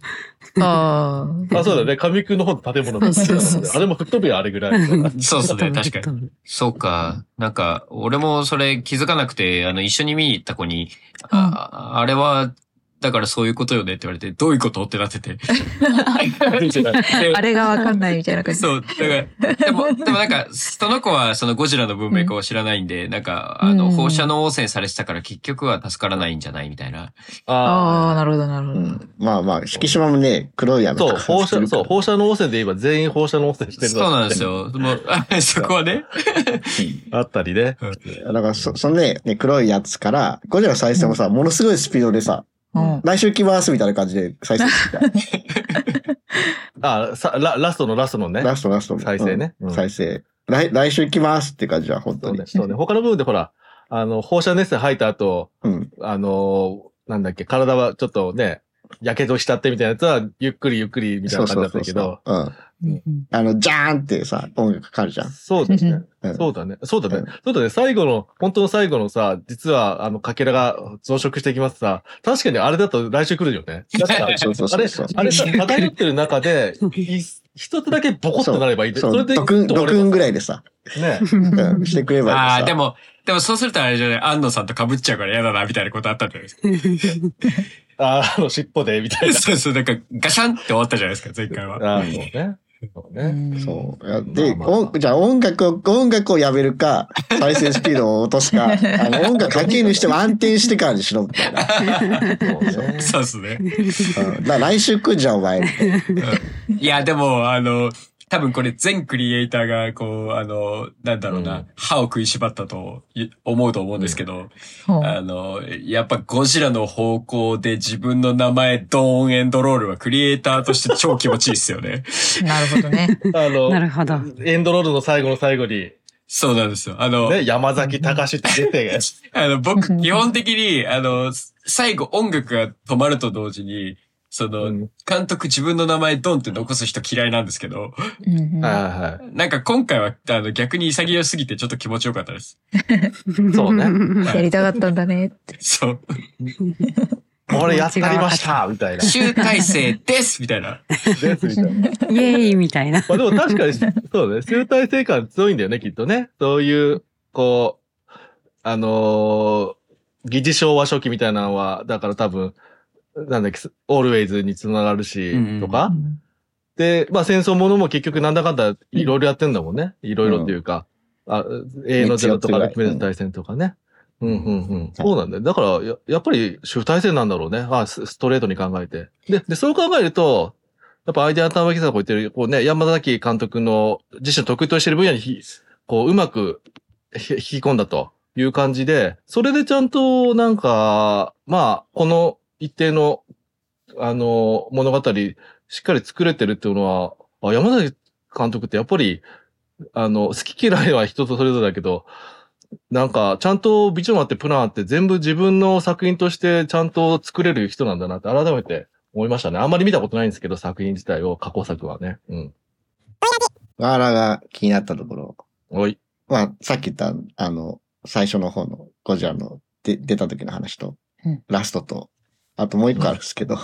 [laughs] ああ。あ、そうだね。上空の方の建物だそうそうそうあれも吹っ飛ぶよ、あれぐらい。[laughs] そうっすね、確かに。に。そうか。なんか、俺もそれ気づかなくて、あの、一緒に見に行った子に、ああれは、だからそういうことよねって言われて、どういうことってなってて。で [laughs] あれがわかんないみたいな感じ。そう、だから、でも、[laughs] でもなんか、その子はそのゴジラの文明を知らないんで、なんか、あの、うん放射能汚染されてたから結局は助からないんじゃないみたいな。ああ、あなるほど、なるほど。うん、まあまあ、敷島もね、黒いあ。雨そう、放射、そう、放射能汚染で言えば全員放射能汚染してるそうなんです。よ。もう、あ [laughs] そこはね。あったりね。だからそ、そのね、ね黒いやつから、ゴジラ再生もさ、ものすごいスピードでさ、うん。来週来ますみたいな感じで再生して [laughs] あさラ、ラストのラストのね。た。ラストラスト。再生ねうんうん再生。来、来週来ますって感じは、本当にそうね。。そうね。他の部分でほら、あの、放射熱線吐いた後、うん。あの、なんだっけ、体はちょっとね、やけどしちゃってみたいなやつは、ゆっくりゆっくりみたいな感じだったけど、そう。うん。うんあの、ジャーンってさ、音楽かかるじゃん。そうだね。うんそうだね。そうだねうん。そうだね。最後の、本当の最後のさ、実は、あの、かけらが増殖していきますさ、確かにあれだと来週来るよね。[laughs] そうそうあれあれ、漂ってる中で、い [laughs] 一つだけボコッとなればいい。そう、れで、ドクン、ドクンぐらいでさ、ね。うん、してくればいいさ。ああ、でも、でもそうするとあれじゃない、安野さんと被っちゃうから嫌だな、みたいなことあったんじゃないですか。[laughs] ああの、尻尾で、みたいな。そうそう、なんかガシャンって終わったじゃないですか、前回は。ああ、そうね。そうね。そう。で、まあまあまあ音じゃあ音楽を、音楽をやめるか、[laughs] 再生スピードを落とすか、あの音楽かけるにしても安定してからにしろ、みたいな。そうね。そうっすね。うん、来週来んじゃん、お前。いや、でも、あの、多分これ全クリエイターが、こう、あの、なんだろうな、うん歯を食いしばったとい思うと思うんですけど、ほうあの、やっぱゴジラの方向で自分の名前ドーンエンドロールはクリエイターとして超気持ちいいっすよね。[laughs] なるほどね。[laughs] あの、なるほど。エンドロールの最後の最後に、そうなんですよ。あの、ね、山崎隆って出て、[laughs] あの、僕、基本的に、あの、最後音楽が止まると同時に、その、うん監督自分の名前ドンって残す人嫌いなんですけど、はいはい。なんか今回は、あの、逆に潔すぎてちょっと気持ちよかったです。[laughs] そうね [laughs] やりたかったんだねって。そう。俺やったりました [laughs] みたいな。集大成ですみたいな。ですみたいな。イエーイみたいな。まあでも確かに、そうね、集大成感強いんだよね、きっとね。そういう、こう、あのー疑似昭和初期みたいなのは、だから多分、なんだっけ、オールウェイズにつながるし、とか。で、まあ戦争ものも結局なんだかんだいろいろやってんだもんね。いろいろっていうか、あ、永遠のゼロとか、決めた大戦とかね。うんうんうん。そうなんだよ。だからや、やっぱり集大成なんだろうね。あスストレートに考えて。で、で、そう考えると、やっぱアイデア頭木さんが言ってる、こうね、山崎監督の自身の得意としている分野にひ、こう、うまくひ引き込んだという感じで、それでちゃんと、なんか、まあ、この一定の、あの、物語、しっかり作れてるっていうのは、あ山崎監督ってやっぱり、あの、好き嫌いは人とそれぞれだけど、なんか、ちゃんとビジョンあってプランあって全部自分の作品としてちゃんと作れる人なんだなって改めて思いましたね。あんまり見たことないんですけど、作品自体を、過去作はね。うん。ワーラが気になったところ。おい。まあ、さっき言った、あの、最初の方のゴジラので出た時の話と、うんラストと、あともう一個あるんですけど、う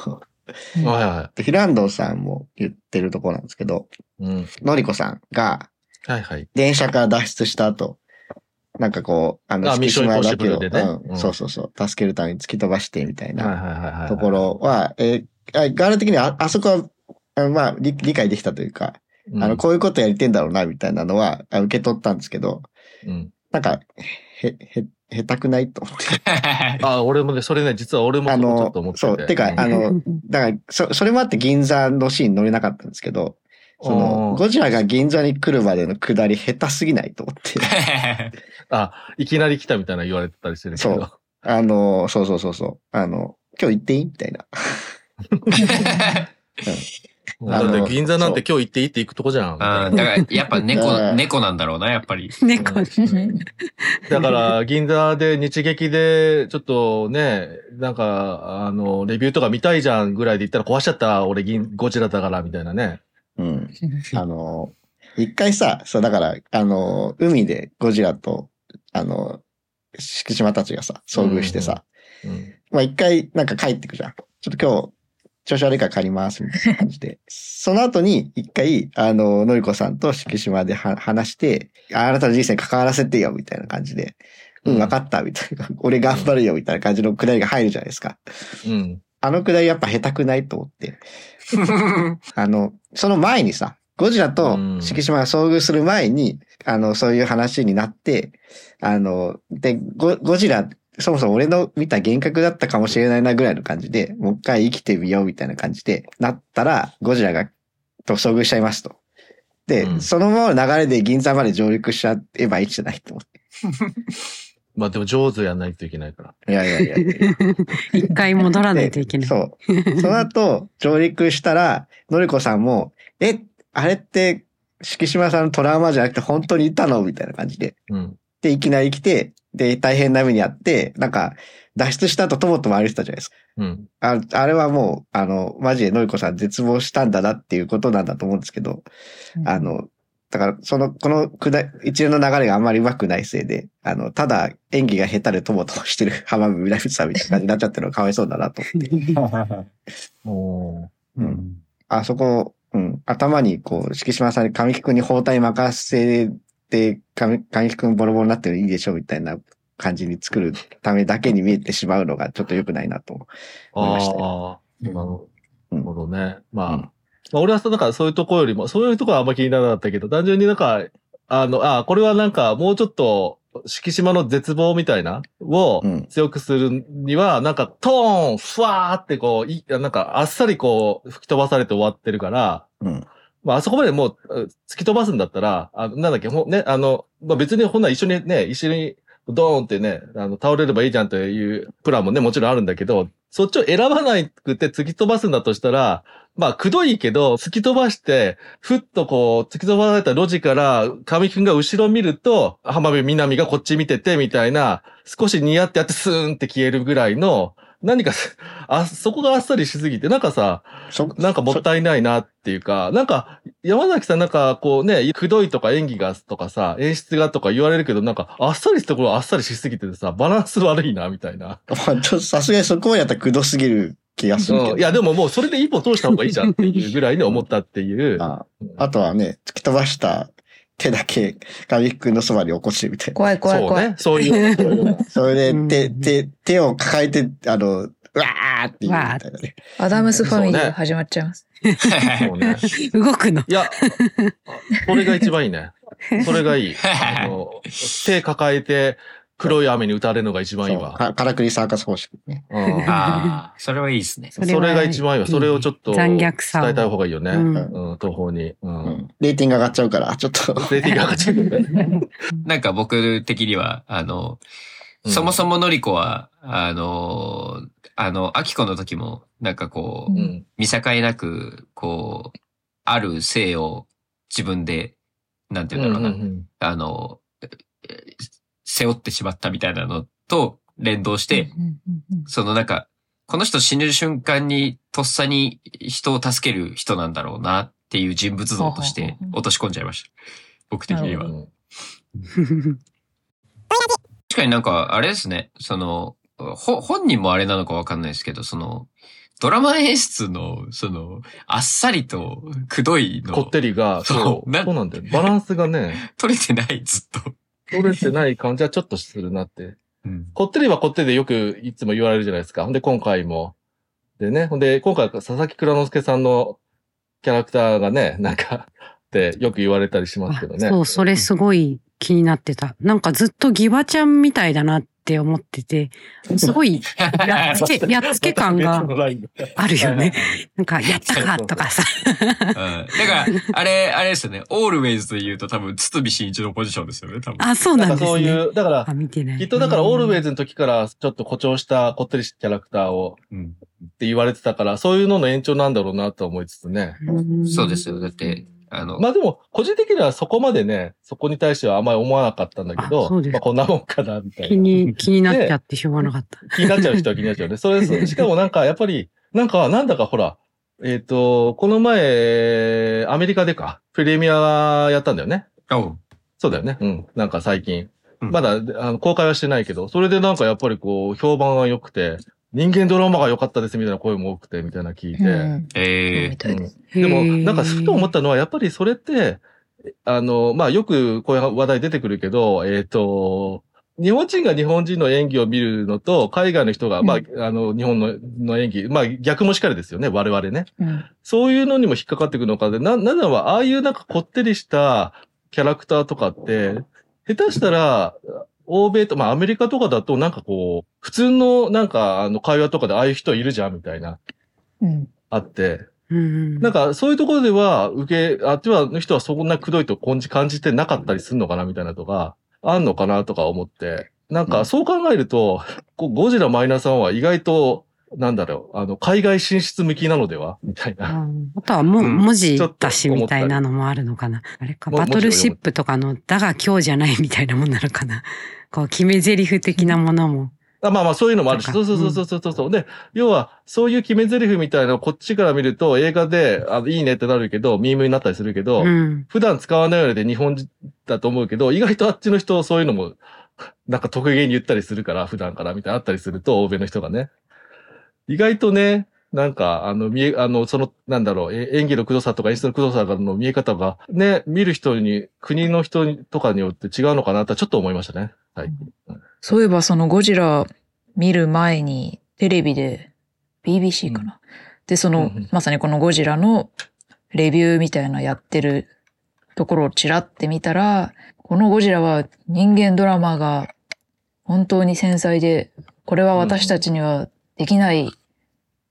んはいはフィランドさんも言ってるところなんですけど、い。うん。のりこさんがはいはい。電車から脱出した後、なんかこう、あの、あミッションインポッシブルでねうんうんそうそうそう、助けるために突き飛ばしてみたいはいなはいはいはい。とこ。ろは、えー、あガール的にはああそこは、あまあ理、理解できたというか、うん、あの、こういうことやりてんだろうな、みたいなのは、あ受け取ったんですけど、うん。なんか、へ、へ、下手くないと思って。[laughs] あ、俺もね、それね、実は俺もあちょっのと思ってて。そうてかんあのだから、そ、それもあって銀座のシーン乗れなかったんですけど、その、ゴジラが銀座に来るまでの下り下手すぎないと思って。[laughs] あ、いきなり来たみたいな言われてたりしてるけど。そうあの、そうそうそうそう。あの、今日行っていい？みたいな。も [laughs] うだって銀座なんて今日行っていいって行くとこじゃん。あーだから、やっぱう猫、[laughs] ん猫なんだろうな、やっぱり。[laughs] 猫。だから、銀座で日劇で、ちょっとね、なんか、あの、レビューとか見たいじゃんぐらいで言ったら壊しちゃった、俺銀、ゴジラだから、みたいなね。うん。あの、一回さ、そう、だから、あの、海でゴジラと、あの、敷島たちがさ、遭遇してさ、うん。まあ一回なんか帰ってくじゃん。ちょっと今日、調子悪いから帰ります、みたいな感じで。その後に一回、あの、のりこさんと敷島では話して、ああなたの人生に関わらせてよ、みたいな感じで。うん、わかった、みたいな。[laughs] 俺頑張るよ、みたいな感じのくだりが入るじゃないですか。うん。あのくだりやっぱ下手くないと思って。[laughs] あの、その前にさ、ゴジラと敷島が遭遇する前に、あの、そういう話になって、あの、で、ゴゴジラ、そもそも俺の見た幻覚だったかもしれないなぐらいの感じで、もう一回生きてみようみたいな感じで、なったら、ゴジラが、と遭遇しちゃいますと。で、うんそのままの流れで銀座まで上陸しちゃえばいいんじゃないと思って。[laughs] まあでも上手やんないといけないから。いやいやいやいや。[laughs] 一回戻らないといけない。そう。その後、上陸したら、のりこさんも、え、あれって、敷島さんのトラウマじゃなくて本当にいたのみたいな感じで。うん。で、いきなり来て、で、大変な目にあって、なんか、脱出した後トモとも歩いてたじゃないですか。うん。ああれはもう、あの、マジでのりこさん絶望したんだなっていうことなんだと思うんですけど、あの、だから、その、このくだ、一連の流れがあんまり上手くないせいで、あの、ただ演技が下手でともともしてる [laughs] 浜辺美波さんみたいな感じになっちゃってるのがかわいそうだなと思って。[laughs] うんあそこ、うん、頭にこう、敷島さんに神木くんに包帯任せて、神神木くんボロボロになってるのいいでしょみたいな感じに作るためだけに見えてしまうのがちょっと良くないなと。思いましたああ、なるほうんどね。まあ、うんまあ、俺はさ、だからそういうとこよりも、そういうとこはあんま気にならなかったけど、単純になんか、あの、あこれはなんかもうちょっと、敷島の絶望みたいなをうん強くするには、なんかトーン、ふわーってこう、いなんかあっさりこう吹き飛ばされて終わってるから、うん。まあ、あそこまでもう、突き飛ばすんだったら、あなんだっけ、ほね、あの、まあ、別にほんなら一緒にね、一緒に、ドーンってね、あの、倒れればいいじゃんというプランもね、もちろんあるんだけど、そっちを選ばなくて突き飛ばすんだとしたら、まあ、くどいけど、突き飛ばして、ふっとこう、突き飛ばされた路地から、神木くんが後ろ見ると、浜辺美波がこっち見てて、みたいな、少し似合ってやってスーンって消えるぐらいの、何か、[laughs] あ、そこがあっさりしすぎて、なんかさ、そ、なんかもったいないなっていうか、なんか、山崎さんなんかこうね、くどいとか演技がとかさ、演出がとか言われるけど、なんか、あっさりしたところあっさりしすぎててさ、バランス悪いな、みたいな。まあちょっとさすがにそこまでやったらくどすぎる気がするけど。うん。いや、でももうそれで一本通した方がいいじゃんっていうぐらいに思ったっていう。[laughs] ああとはね、突き飛ばした手だけ神木くんのそばに起こしてみたいな。怖い怖い怖い。そうね。そういう。[laughs] それでうん手、手、手を抱えて、あの、うわーって言うみたいなね。アダムスファミリー始まっちゃいます。そうね。[laughs] 動くの。いや、これが一番いいね。それがいい。あの手抱えて、黒い雨に打たれるのが一番いいわ。かからくりサーカス方式ね。うんああ、それはいいですね。それが一番いいわ。それをちょっと伝残虐さをえたい方がいいよね。ううんん、東方に。う。うんん。レーティング上がっちゃうから、ちょっと。レーティング上がっちゃうね。[laughs] なんか僕的には、あの、うんそもそものりこは、あの、あの、アキコの時も、なんかこう、うん。見境なく、こう、ある性を自分で、なんてういうんだろうな、んあの、え背負ってしまったみたいなのと連動して、そのなんか、この人死ぬ瞬間にとっさに人を助ける人なんだろうなっていう人物像として落とし込んじゃいました。僕的には。うん [laughs] 確かになんか、あれですね、その、ほ、本人もあれなのかわかんないですけど、その、ドラマ演出の、その、あっさりと、くどいのこっ、てりが、そうそうなんだよ。バランスがね、[laughs] 取れてない、ずっと。取れてない感じはちょっとするなって。うん。こってりはこってりでよくいつも言われるじゃないですか。ほんで、今回も。でね、ほんで、今回、佐々木蔵之介さんのキャラクターがね、[laughs] なんか、ってよく言われたりしますけどね。そう、それすごい気になってた。なんかずっとギバちゃんみたいだなっって思ってて、すごい、[laughs] やっつけ、やっつけ感があるよね。なんか、[laughs] やったかとかさ。うん。だから、あれ、あれですよね。オールウェイズで言うと多分、堤真一のポジションですよね、多分。あ、そうななんんですね。かそういう、だからあ、、見てない。きっとだからオールウェイズズの時からちょっと誇張したこってりしたキャラクターをうん。って言われてたから、そういうのの延長なんだろうなと思いつつね。そうですよ。だって、あの、まあでも、個人的にはそこまでね、そこに対してはあんまり思わなかったんだけあど、そうですまあこんなもんかな、みたい気な。に、[laughs] 気になっちゃってしょうがなかった。気になっちゃう人は気になっちゃうね。それです、[laughs] しかもなんか、やっぱり、なんか、なんだかほら、えっ、と、この前、アメリカでか、プレミアやったんだよね。おうそうだよね。うん。なんか最近。うんまだ、あの、公開はしてないけど、それでなんかやっぱりこう、評判が良くて、人間ドラマが良かったですみたいな声も多くて、みたいな聞いて。うん。えみたいでも、なんかふと思ったのは、やっぱりそれって、あの、まあ、よくこういう話題出てくるけど、えっ、と、日本人が日本人の演技を見るのと、海外の人が、まあ、あの、日本のの演技、まあ、逆もしかりですよね、我々ね。うん。そういうのにも引っかかってくるのかで、な、なぜならば、ああいうなんかこってりしたキャラクターとかって、下手したら、欧米と、まあアメリカとかだとなんかこう、普通のなんかあの会話とかでああいう人いるじゃんみたいな、うん。あって、うんなんかそういうところでは受け、あっちはの人はそんなくどいと感じ感じてなかったりするのかなみたいなとか、あんのかなとか思って、なんかそう考えると、こうゴジラマイナス1は意外と、なんだろう、あの、海外進出向きなのでは？みたいな。うんあとはも、うん文字だしみたいなのもあるのかな。あれか、もバトルシップとかの、だが今日じゃないみたいなもんなのかな。[laughs] こう、決め台詞的なものも。あまあまあそういうのもあるし、そかそううそうそうそうそうそう。で、要は、そういう決め台詞みたいなのをこっちから見ると映画で、あいいねってなるけど、ミームになったりするけど、うん。普段使わないようで日本人だと思うけど、意外とあっちの人そういうのも、なんか得意げに言ったりするから、普段からみたいなあったりすると、欧米の人がね。意外とね、なんか、あの、見え、あの、その、なんだろう、え演技のくどさとか演出のくどさの見え方が、ね、見る人に、国の人にとかによって違うのかなとはちょっと思いましたね。はい。そういえばそのゴジラ見る前にテレビで BBC かな。で、その、うんうんまさにこのゴジラのレビューみたいなやってるところをちらって見たら、このゴジラは人間ドラマが本当に繊細で、これは私たちにはできない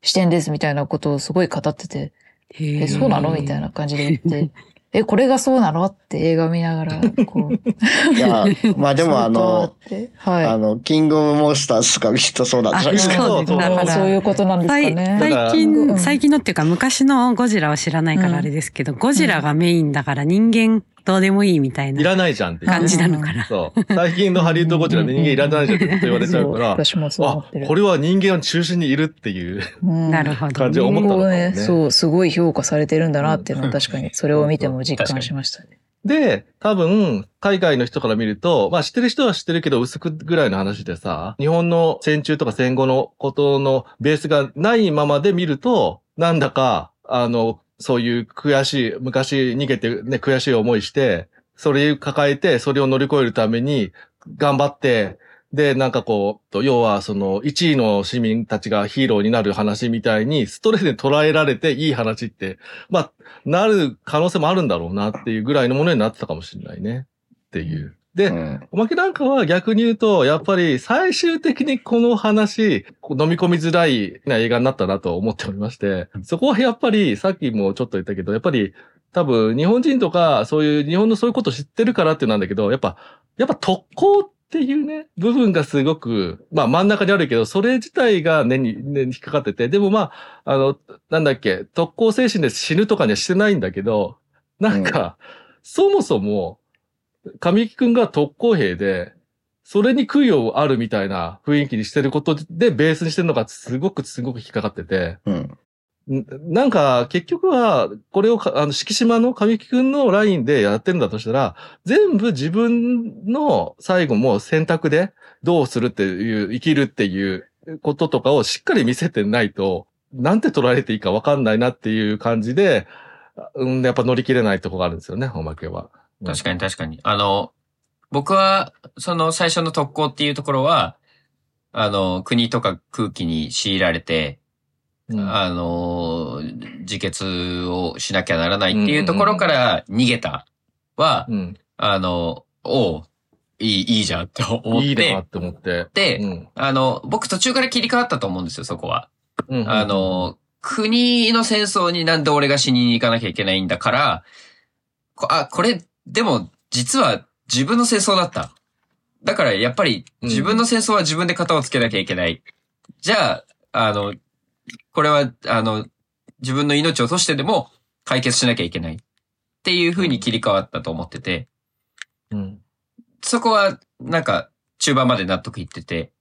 視点ですみたいなことをすごい語ってて、へえ、そうなの？みたいな感じで言って、[laughs] え、これがそうなの？って映画見ながら、こう。いや、まあでも [laughs] あの、はい。あの、キングオブモンスターズとかきっとそうなんじゃないですか。そうそうだからそういうことなんですか最ね。最近、うん。最近のっていうか昔のゴジラは知らないからあれですけど、ゴジラがメインだから人間どうでもいいみたいいならないじゃんっていう。感じなのかな。そう。最近のハリウッドゴジラで人間いらないじゃんって言われちゃうから、私もそう思あってる。、これは人間の中心にいるっていううんなるほど、感じを思ったのかもね。そう、すごい評価されてるんだなっていうのは確かに、それを見ても実感しましたね。で、多分、海外の人から見ると、まあ知ってる人は知ってるけど薄くぐらいの話でさ、日本の戦中とか戦後のことのベースがないままで見ると、なんだか、あの、そういう悔しい、昔逃げてね、悔しい思いして、それを抱えて、それを乗り越えるために、頑張って、で、なんかこう、要はその1位の市民たちがヒーローになる話みたいに、ストレートで捉えられていい話って、まあ、なる可能性もあるんだろうなっていうぐらいのものになってたかもしれないね。っていう。で、うん。おまけなんかは逆に言うと、やっぱり最終的にこの話、飲み込みづらいな映画になったなと思っておりまして、そこはやっぱり、さっきもちょっと言ったけど、やっぱり多分日本人とか、そういう日本のそういうこと知ってるからってなんだけど、やっぱ、やっぱ特攻っていうね、部分がすごく、まあ真ん中にあるけど、それ自体が根に、根に引っかかってて、でもまあ、あの、なんだっけ、特攻精神で死ぬとかにはしてないんだけど、なんか、そもそも、神木くんが特攻兵で、それに供養あるみたいな雰囲気にしてることでベースにしてるのがすごくすごく引っかかってて、うん。んなんか結局はこれをかあの、敷島の神木くんのラインでやってるんだとしたら、全部自分の最後も選択でどうするっていう、生きるっていうこととかをしっかり見せてないと、なんて捉えていいかわかんないなっていう感じで、うん、やっぱ乗り切れないとこがあるんですよね、おまけは。確かに確かに。あの、僕は、その最初の特攻っていうところは、あの、国とか空気に強いられて、うんあの、自決をしなきゃならないっていうところから逃げたは、うん。あの、おう、いい、いいじゃんって思って。いいなって思って。で、うん。あの、僕途中から切り替わったと思うんですよ、そこは。うんあ、の、国の戦争になんで俺が死にに行かなきゃいけないんだから、こあ、これ、でも、実は自分の戦争だった。だから、やっぱり、うん自分の戦争は自分で型をつけなきゃいけない。じゃあ、あの、これは、あの、自分の命を落としてでも解決しなきゃいけない。っていう風に切り替わったと思ってて、うん。そこは、なんか、中盤まで納得いってて。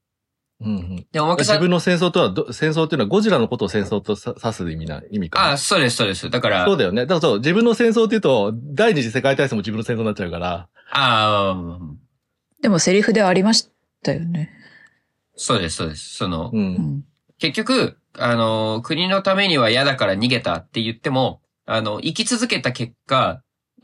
うんうん。で、おまけさん、自分の戦争とはど、戦争っていうのはゴジラのことを戦争とさ指す意味な、意味かな。あ、そうです、そうです。だから、そうだよね。だからそう、自分の戦争っていうと、第二次世界大戦も自分の戦争になっちゃうから。ああ、でもセリフでありましたよね。そうです、そうです。その、う。うんん。結局、あの、国のためには嫌だから逃げたって言っても、あの、生き続けた結果、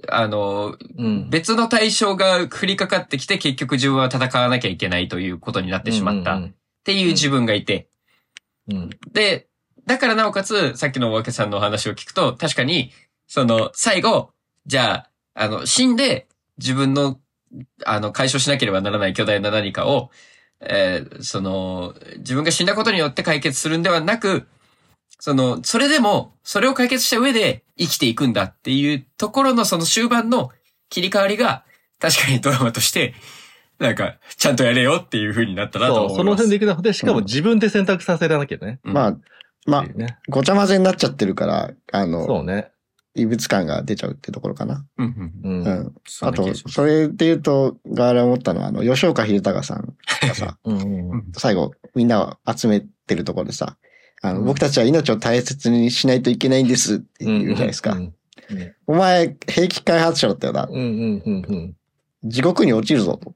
あの、うん。別の対象が降りかかってきて結局自分は戦わなきゃいけないということになってしまったっうんていう自分がいて、うんうん。で、だからなおかつ、さっきのおわけさんのお話を聞くと、確かに、その、最後、じゃあ、あの、死んで、自分の、あの、解消しなければならない巨大な何かを、えーその、自分が死んだことによって解決するんではなく、その、それでも、それを解決した上で生きていくんだっていうところのその終盤の切り替わりが、確かにドラマとして、なんか、ちゃんとやれよっていう風になったなとそう、思います。その辺でいくので、しかも自分で選択させらなきゃね。うんまあ、まあね。ごちゃ混ぜになっちゃってるから、あその、うね。異物感が出ちゃうってところかな。うんうんう。うんん。あとそれで言うと、ガーラ思ったのは、あの、吉岡秀隆さんがさ、[laughs] うんうんうん。最後、みんなを集めてるところでさ、あの、うん僕たちは命を大切にしないといけないんですって言うじゃないですか。うんお前、兵器開発者だったよな。うんうんうんうん。地獄に落ちるぞと。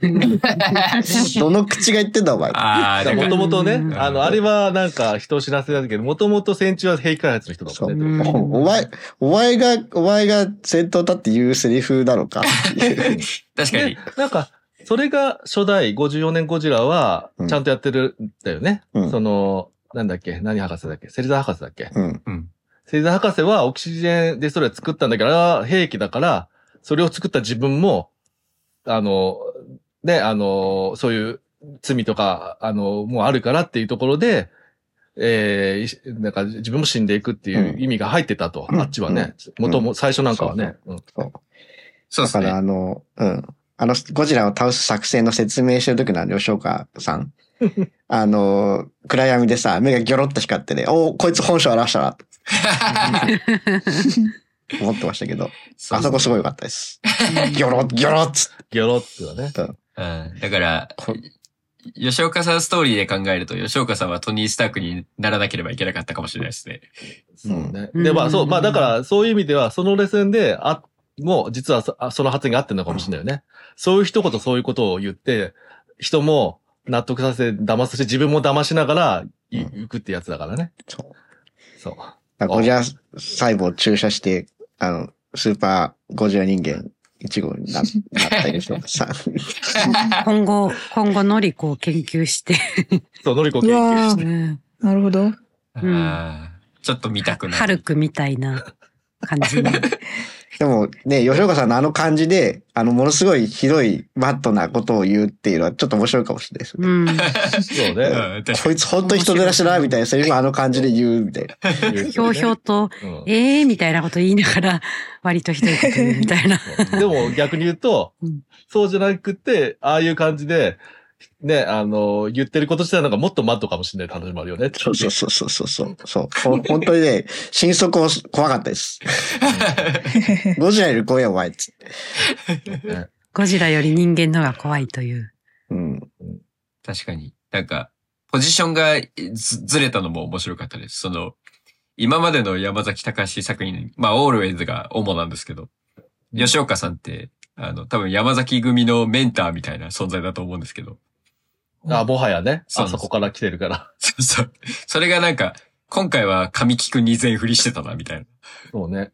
[laughs] どの口が言ってんだ、お前。ああ、もともとねう、んあの、あれはなんか人を知らせだけど、もともと戦中は兵器開発の人だ。もんね。うんお前、お前が、お前が先頭だって言うセリフだろうか。確かにで。、なんか、それが初代54年ゴジラはうん、ちゃんとやってるんだよね。うんその、なんだっけ何博士だっけ芹沢博士だっけうん。芹沢博士はオキシジェンでそれ作ったんだけど、あれは兵器だから、それを作った自分も、あの、ね、あの、そういう罪とか、あの、もうあるからっていうところで、えーいなんか自分も死んでいくっていう意味が入ってたと、うんあっちはね。うん元も、最初なんかはね。うんそう。そうですだから、あね。の、うん。あの、ゴジラを倒す作戦の説明してる時のあの吉岡さん。[laughs] あの、暗闇でさ、目がギョロッと光ってね、おこいつ本性表したな、と [laughs] 思ってましたけど、あそこすごい良かったです。ギョロッ、ギョロッギョロッとね。うん。だからこ、吉岡さんストーリーで考えると、吉岡さんはトニー・スタークにならなければいけなかったかもしれないですね。そうね。うんで、まあそう、まあだから、そういう意味では、そのレッスンで、あ、もう実はそあその発言があってるのかもしれないよね。そういう一言そういうことを言って、人も納得させ、騙させ、自分も騙しながらいうん行くってやつだからね。そう。そう。だからゴジラ細胞を注射して、あの、スーパーゴジラ人間1号にななったりしてさ。[laughs] 今後、今後、ノリコを研究して。そう、のりこう研究わして。ーなるほど。うんちょっと見たくなる。ハルクみたいな感じに。[laughs] でもね、吉岡さんのあの感じで、あの、ものすごいひどいバットなことを言うっていうのはちょっと面白いかもしれないですね。うん。そうね。こいつ本当に人でらしだな、みたいなセリフをあの感じで言うみたいな。ひひょうひょうと、うんええー、みたいなこと言いながら、割とひどいこと言うみたいな。でも逆に言うとうん、そうじゃなくて、ああいう感じで、ね、あの、言ってること自体なんかもっとマットかもしれない話もあるよね。そうそうそうそうそうそう。[laughs] 本当にね、心底怖かったです。[laughs] ゴジラより怖いよ、お前っつって。ゴジラより人間のが怖いという。うん。確かに。なんか、ポジションがずずれたのも面白かったです。その、今までの山崎隆作品、まあ、オールウェイズが主なんですけど、吉岡さんって、あの、多分山崎組のメンターみたいな存在だと思うんですけど、あ、もはやね。そうあそこから来てるから。そうそう。それがなんか、今回は神木くんに全振りしてたな、みたいな。そうね。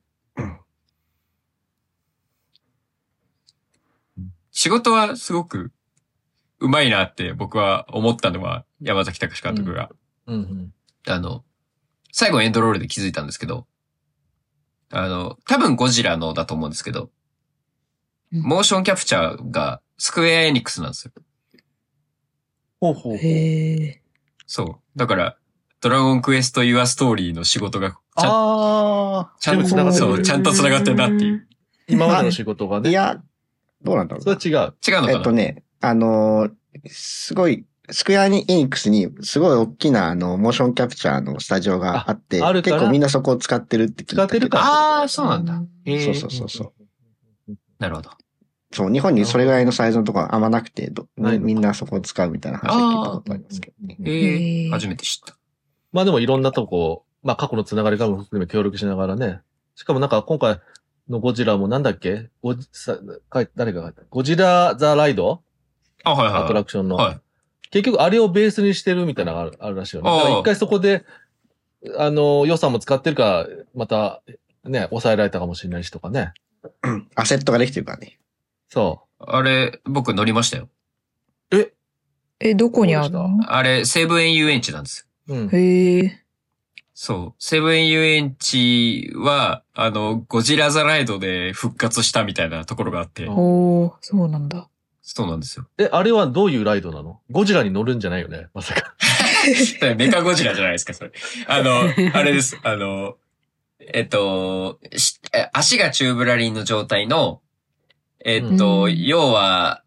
仕事はすごくうまいなって僕は思ったのは山崎隆監督が、うんうん。あの、最後エンドロールで気づいたんですけど、あの、多分ゴジラのだと思うんですけど、うんモーションキャプチャーがスクエアエニックスなんですよ。ほうほう。へえ。そう。だから、ドラゴンクエスト・ユア・ストーリーの仕事が、ちゃんああ、ちゃんと繋がってるそう、ちゃんと繋がってるなっていう。今までの仕事がね。いや、どうなんだろうそれは違う。違うのかな、えっとね、あのーすごい、スクエアエニックスにすごい大きなあの、モーションキャプチャーのスタジオがあって、ああるから結構みんなそこを使ってるって聞いた使ってるからああ、そうなんだ。そうそうそうそう。なるほど。そう、日本にそれぐらいのサイズのところあんまなくて、みんなそこを使うみたいな話は聞いたことありますけどね。えー初めて知った。まあでもいろんなとこ、まあ過去のつながりからも含め協力しながらね。しかもなんか今回のゴジラもなんだっけ？ゴジさ書い誰が書いた？ゴジラ・ザ・ライド？あ、はいはい。アトラクションの。はい。結局あれをベースにしてるみたいなのがあるあるらしいよね。ああだから一回そこで、あの、予算も使ってるから、また、ね、抑えられたかもしれないしとかね。アセットができてるからね。そあれ、僕乗りましたよ。う。え？え、どこにあるの？あれ、西武園遊園地なんですよ。うん。へえ。そう。西武園遊園地は、あの、ゴジラザライドで復活したみたいなところがあって、おー、そうなんだ。そうなんですよ。え、あれはどういうライドなの？ゴジラに乗るんじゃないよね？まさか。[laughs] メカゴジラじゃないですか、それ。あの、[laughs] あれです。あの、えっと、足がチューブラリンの状態の、えっと、うん要は、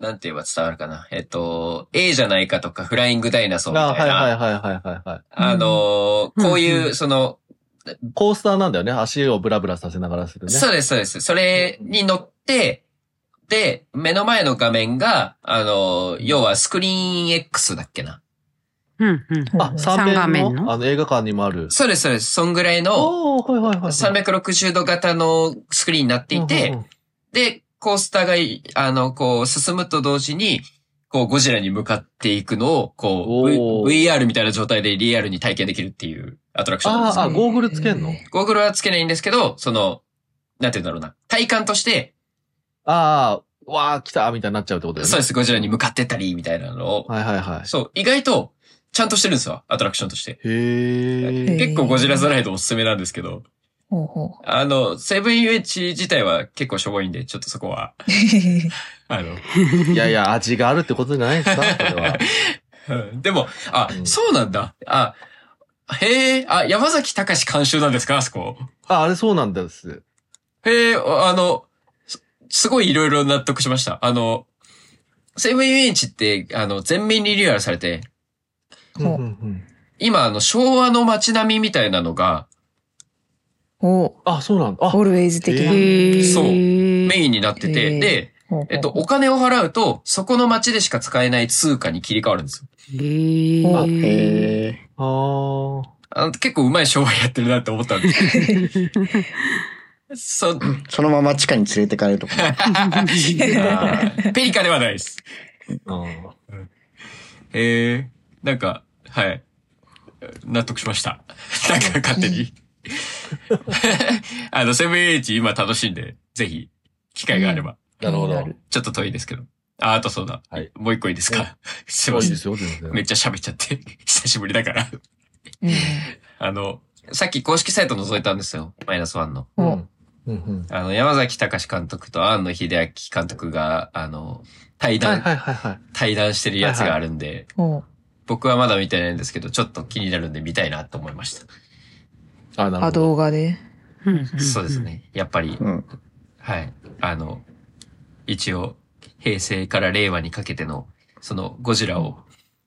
なんて言えば伝わるかな。えっと、A じゃないかとか、フライングダイナソーみあたいな。はいはいはいはいはいはい。あの、うんこういうう、その、コースターなんだよね。足をブラブラさせながらするね。そうです、そうです。それに乗って、で、目の前の画面が、あの、要はスクリーン X だっけな。うんうん。あ、三三面画面の？のあの映画館にもある。そうです、そうです。そんぐらいのおー、はいはいはい。360度型のスクリーンになっていて、うんうんうんで、コースターがい、あの、こう、進むと同時に、こう、ゴジラに向かっていくのを、こう、v、おー VR みたいな状態でリアルに体験できるっていうアトラクションなんですあーあ、よ。ゴーグルつけんの？ゴーグルはつけないんですけど、その、なんて言うんだろうな。体感として、ああ、わあ、来たみたいになっちゃうってことだよね。そうです、ゴジラに向かってったり、みたいなのを、はいはいはい。そう、意外と、ちゃんとしてるんですよ、アトラクションとして。へえ。結構ゴジラザライドおすすめなんですけど、ほうほあの、セブン遊園地自体は結構しょぼいんで、ちょっとそこは、う。[laughs] あの、いやいや、味があるってことじゃないですかそれは。うんでも、あ、うんそうなんだ。あ、へえ、あ、山崎隆監修なんですかあそこ。あ、あれそうなんです。へえ、あの、すすごいいろいろ納得しました。あの、西武遊園地って、あの、全面リニューアルされて、ほううんうんうん今、あの、昭和の街並みみたいなのがおあ、そうなんだ。あ、オールウェイズ的な。そうメメインになってて、で、えっと、お金を払うと、そこの街でしか使えない通貨に切り替わるんですよ。へあえ。へえ。あーあの結構うまい商売やってるなって思ったんです。[laughs] そ、そのまま地下に連れてかれるとか。あーペリカではないです。あー。へえ、なんか、はい。納得しました。なんか勝手に。[laughs] あの、セブンエイチ今楽しんで、ぜひ、機会があれば、なるほど。ちょっと遠いですけど。あ、あとそうだ。はいもう一個いいですか？[laughs] すいません。いいですよ、全然。めっちゃ喋っちゃって。[laughs] 久しぶりだから。うんあの、さっき公式サイト覗いたんですよ。マイナスワンの。うん。うんうん。あの、山崎隆監督と庵野秀明監督が、あの、対談、はいはいはいはい。対談してるやつがあるんで、ほ僕はまだ見てないんですけど、ちょっと気になるんで見たいなと思いました。あ、なるほど。動画で。そうです。ね。やっぱり、うん。はい。あの、一応、平成から令和にかけての、そのゴジラを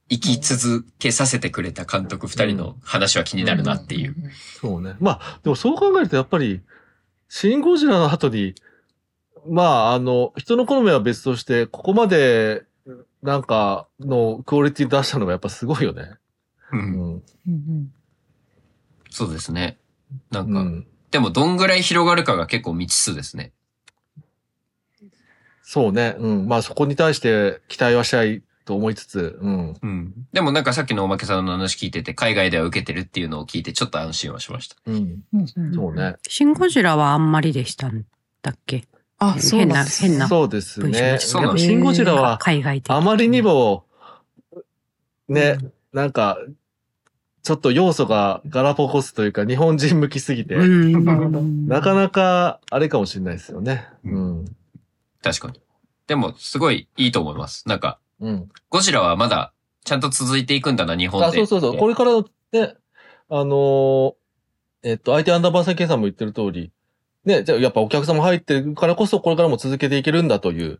生き続けさせてくれた監督二人の話は気になるなっていう。そうね。まあ、でもそう考えるとやっぱり、シン・ゴジラの後に、まあ、あの、人の好みは別として、ここまで、なんか、のクオリティ出したのがやっぱすごいよね。うんうんそうですね。なんか、うん。でもどんぐらい広がるかが結構未知数ですね。そうね。うん。まあそこに対して期待はしたいと思いつつ、うん。うん。でもなんかさっきのおまけさんの話聞いてて、海外では受けてるっていうのを聞いてちょっと安心はしました。うん。そうね。シン・ゴジラはあんまりでしたんだっけ？あ、そうなんです変なそうですね。そうなんシン・ゴジラは、海外的。あまりにも、ね、なんか、ちょっと要素がガラパゴスというか日本人向きすぎて、うん。なかなかあれかもしれないですよね。ううん。確かに。でも、すごいいいと思います。なんか、うん。ゴジラはまだ、ちゃんと続いていくんだな、日本で。あ、そうそうそう。これからね、あのーえっと、相手アンダーバーサイケンさんも言ってる通り、ね、じゃあやっぱお客様入ってるからこそこれからも続けていけるんだという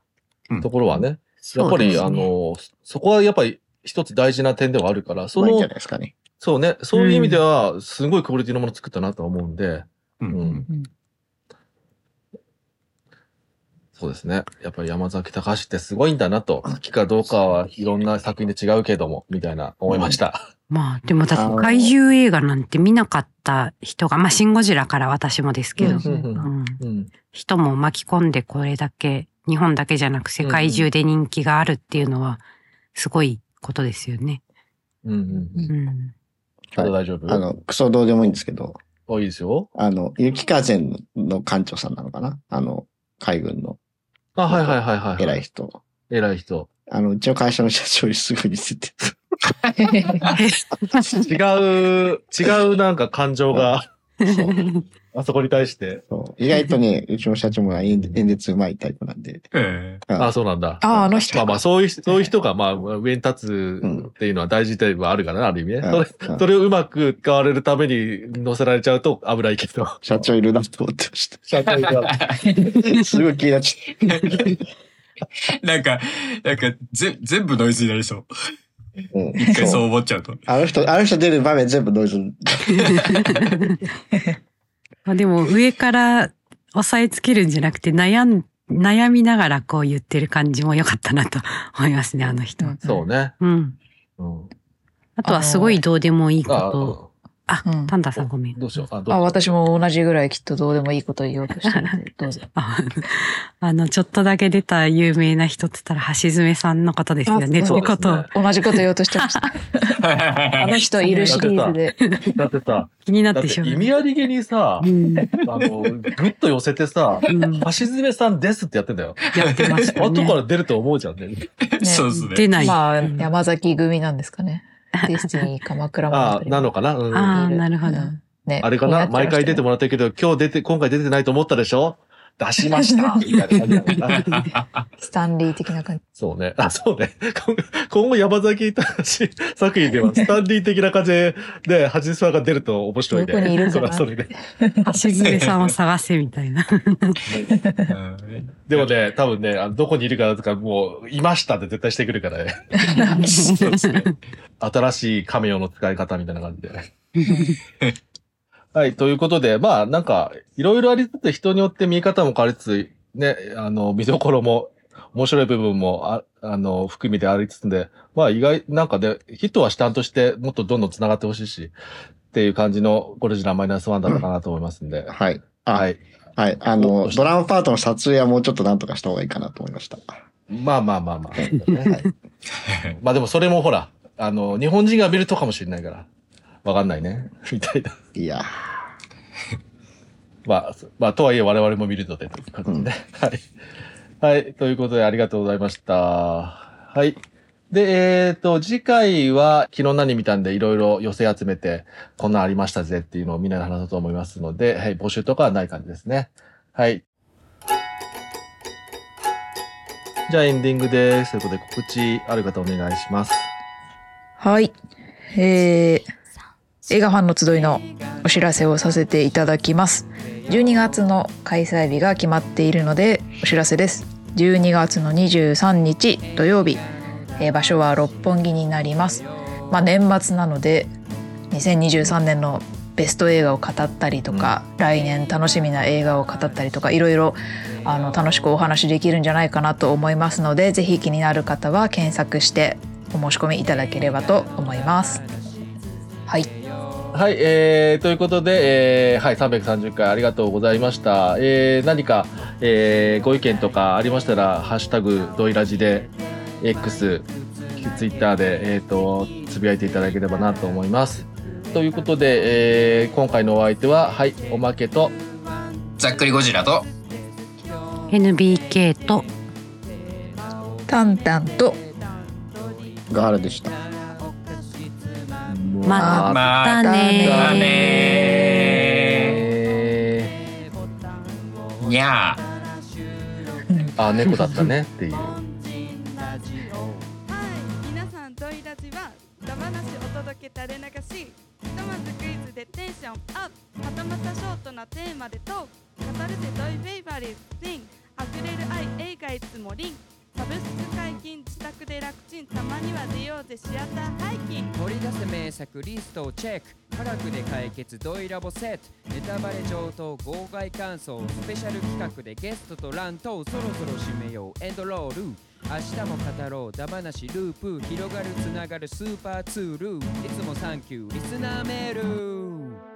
うんところはね、やっぱり、あのーそこはやっぱり一つ大事な点ではあるから、そのまあいいんじゃないですかね。そうね。そういう意味では、すごいクオリティのもの作ったなとは思うんで、うんうんそうですね。やっぱり山崎隆ってすごいんだなと、好きかどうかはいろんな作品で違うけども、みたいな思いました。まあ、でもだって怪獣映画なんて見なかった人が、まあ、シン・ゴジラから私もですけど。人も巻き込んでこれだけ、日本だけじゃなく世界中で人気があるっていうのは、すごいことですよね。うんうんうん。うん。まだ大丈夫？あの、クソどうでもいいんですけど、あ、いいですよ。あの、雪風の館長さんなのかな？あの、海軍のあ、はいはいはいはい。偉い。人。偉い人。あの、うちの会社の社長にすぐ似せてる。[laughs] 違う、違うなんか感情が、[laughs] あそこに対して。意外とね、[laughs] うちの社長も演演説うまいタイプなんで。えうんあ、そうなんだ。あ、あの人。まあまあ、そういう、そういう人が、まあ、上に立つっていうのは大事ではあるからな、ある意味ね。それ、うんそれをうまく使われるために乗せられちゃうと危ないけど。[laughs] 社長いるなと思ってました。社長が [laughs] すごい気になっちゃって。なんか、なんか、ぜ、全部ノイズになりそう。うん一回そう思っちゃうと。あの人、あの人出る場面全部ノイズ。まあでも上から押さえつけるんじゃなくて悩ん、悩みながらこう言ってる感じも良かったなと [laughs] 思いますね、あの人。そうね。うん。うん。あとはすごいどうでもいいこあと。あうん、パンダさんごめん。どうしよう。あ、どうあ、私も同じぐらいきっとどうでもいいこと言おうとしてるんで、どうぞ。ああの、ちょっとだけ出た有名な人って言ったら、橋爪さんのことですよね。あってことを同じこと言おうとしてました。あの人いるシリーズで。だってさ、気になっててしょう。意味ありげにさう、ん。あの、ぐっと寄せてさ、うん橋爪さんですってやってんだよ。やってましたね。後から出ると思うじゃんね。そうですね。出ない。まあ、うん山崎組なんですかね。 DESTINY 鎌倉あ物語。なのかな、うん、ああーなるほど。うん。ね。れかな？毎回出てももらってるけど、今日出て、今回出てないと思ったでしょ？出しました [laughs] みたいな感じだなスタンリー的な感じ。そうね。あ、そうね。今後山崎貴作品ではスタンリー的な感じで、橋爪さんが出ると面白いね。どこにいるかなそれはそれで。橋爪さんを探せみたいな。う [laughs] んでもね、多分ね、あのどこにいるかとか、もう、いましたって絶対してくるからね。[laughs] そうですね新しいカメオの使い方みたいな感じで。はい、ということで、まあ、なんか、いろいろありつつ、人によって見え方も変わりつつ、ね、あの、見どころも、面白い部分も、ああの、含みでありつつで、まあ、意外、なんかね、ヒットはしたんとして、もっとどんどん繋がってほしいし、っていう感じのゴルジラマイナスワンだったかなと思いますんで。はい。あ、ははい。い。あどのドラマパートの撮影はもうちょっとなんとかした方がいいかなと思いました。まあまあまあまあ。[laughs] まあでもそれもほら、あの、日本人が見るとかもしれないから、わかんないね。[laughs] みたいな。いや [laughs] まあ、まあ、とはいえ我々も見るので、という感じでね。[laughs] はい。はい。ということでありがとうございました。はい。で、えっ、と、次回は昨日何見たんでいろいろ寄せ集めて、こんなんありましたぜっていうのをみんなで話そうと思いますので、はい、募集とかはない感じですね。はい。じゃあエンディングです。ということで告知ある方お願いします。はい。えー、映画ファンの集いのお知らせをさせていただきます。12月の開催日が決まっているのでお知らせです。12月の23日土曜日、えー場所は六本木になります。まあ年末なので2023年のベスト映画を語ったりとか、来年楽しみな映画を語ったりとかいろいろあの楽しくお話できるんじゃないかなと思いますのでぜひ気になる方は検索してお申し込みいただければと思います。はい、はい、えー、ということで、えー、はい、330回ありがとうございました。えー、何か、えー、ご意見とかありましたら、ハッシュタグ、ドイラジで、X、ツイッターで、えっ、と、つぶやいていただければなと思います。ということで、えー、今回のお相手は、はい、おまけと、ざっくりゴジラと、NBK と、タンタンとー、ガールでした。ままたたね。にゃー。あ、猫だったね。っていう。はい、皆さんドイラジはダ話お届け垂れ流しひとまずクイズでテンションアップ。はたまたショートなテーマでトーク語るでドイフェイバリーズ。シン。溢れる愛映画いつもリンサブスク解禁自宅で楽ちんたまには出ようぜシアターハイキング。掘り出せ名作リストをチェック。科学で解決ドイラボセット。ネタバレ上等号外感想スペシャル企画でゲストとランとそろそろ締めよう。エンドロール。明日も語ろう。ダバなしループ。広がるつながるスーパーツールいつもサンキュー。リスナーメール。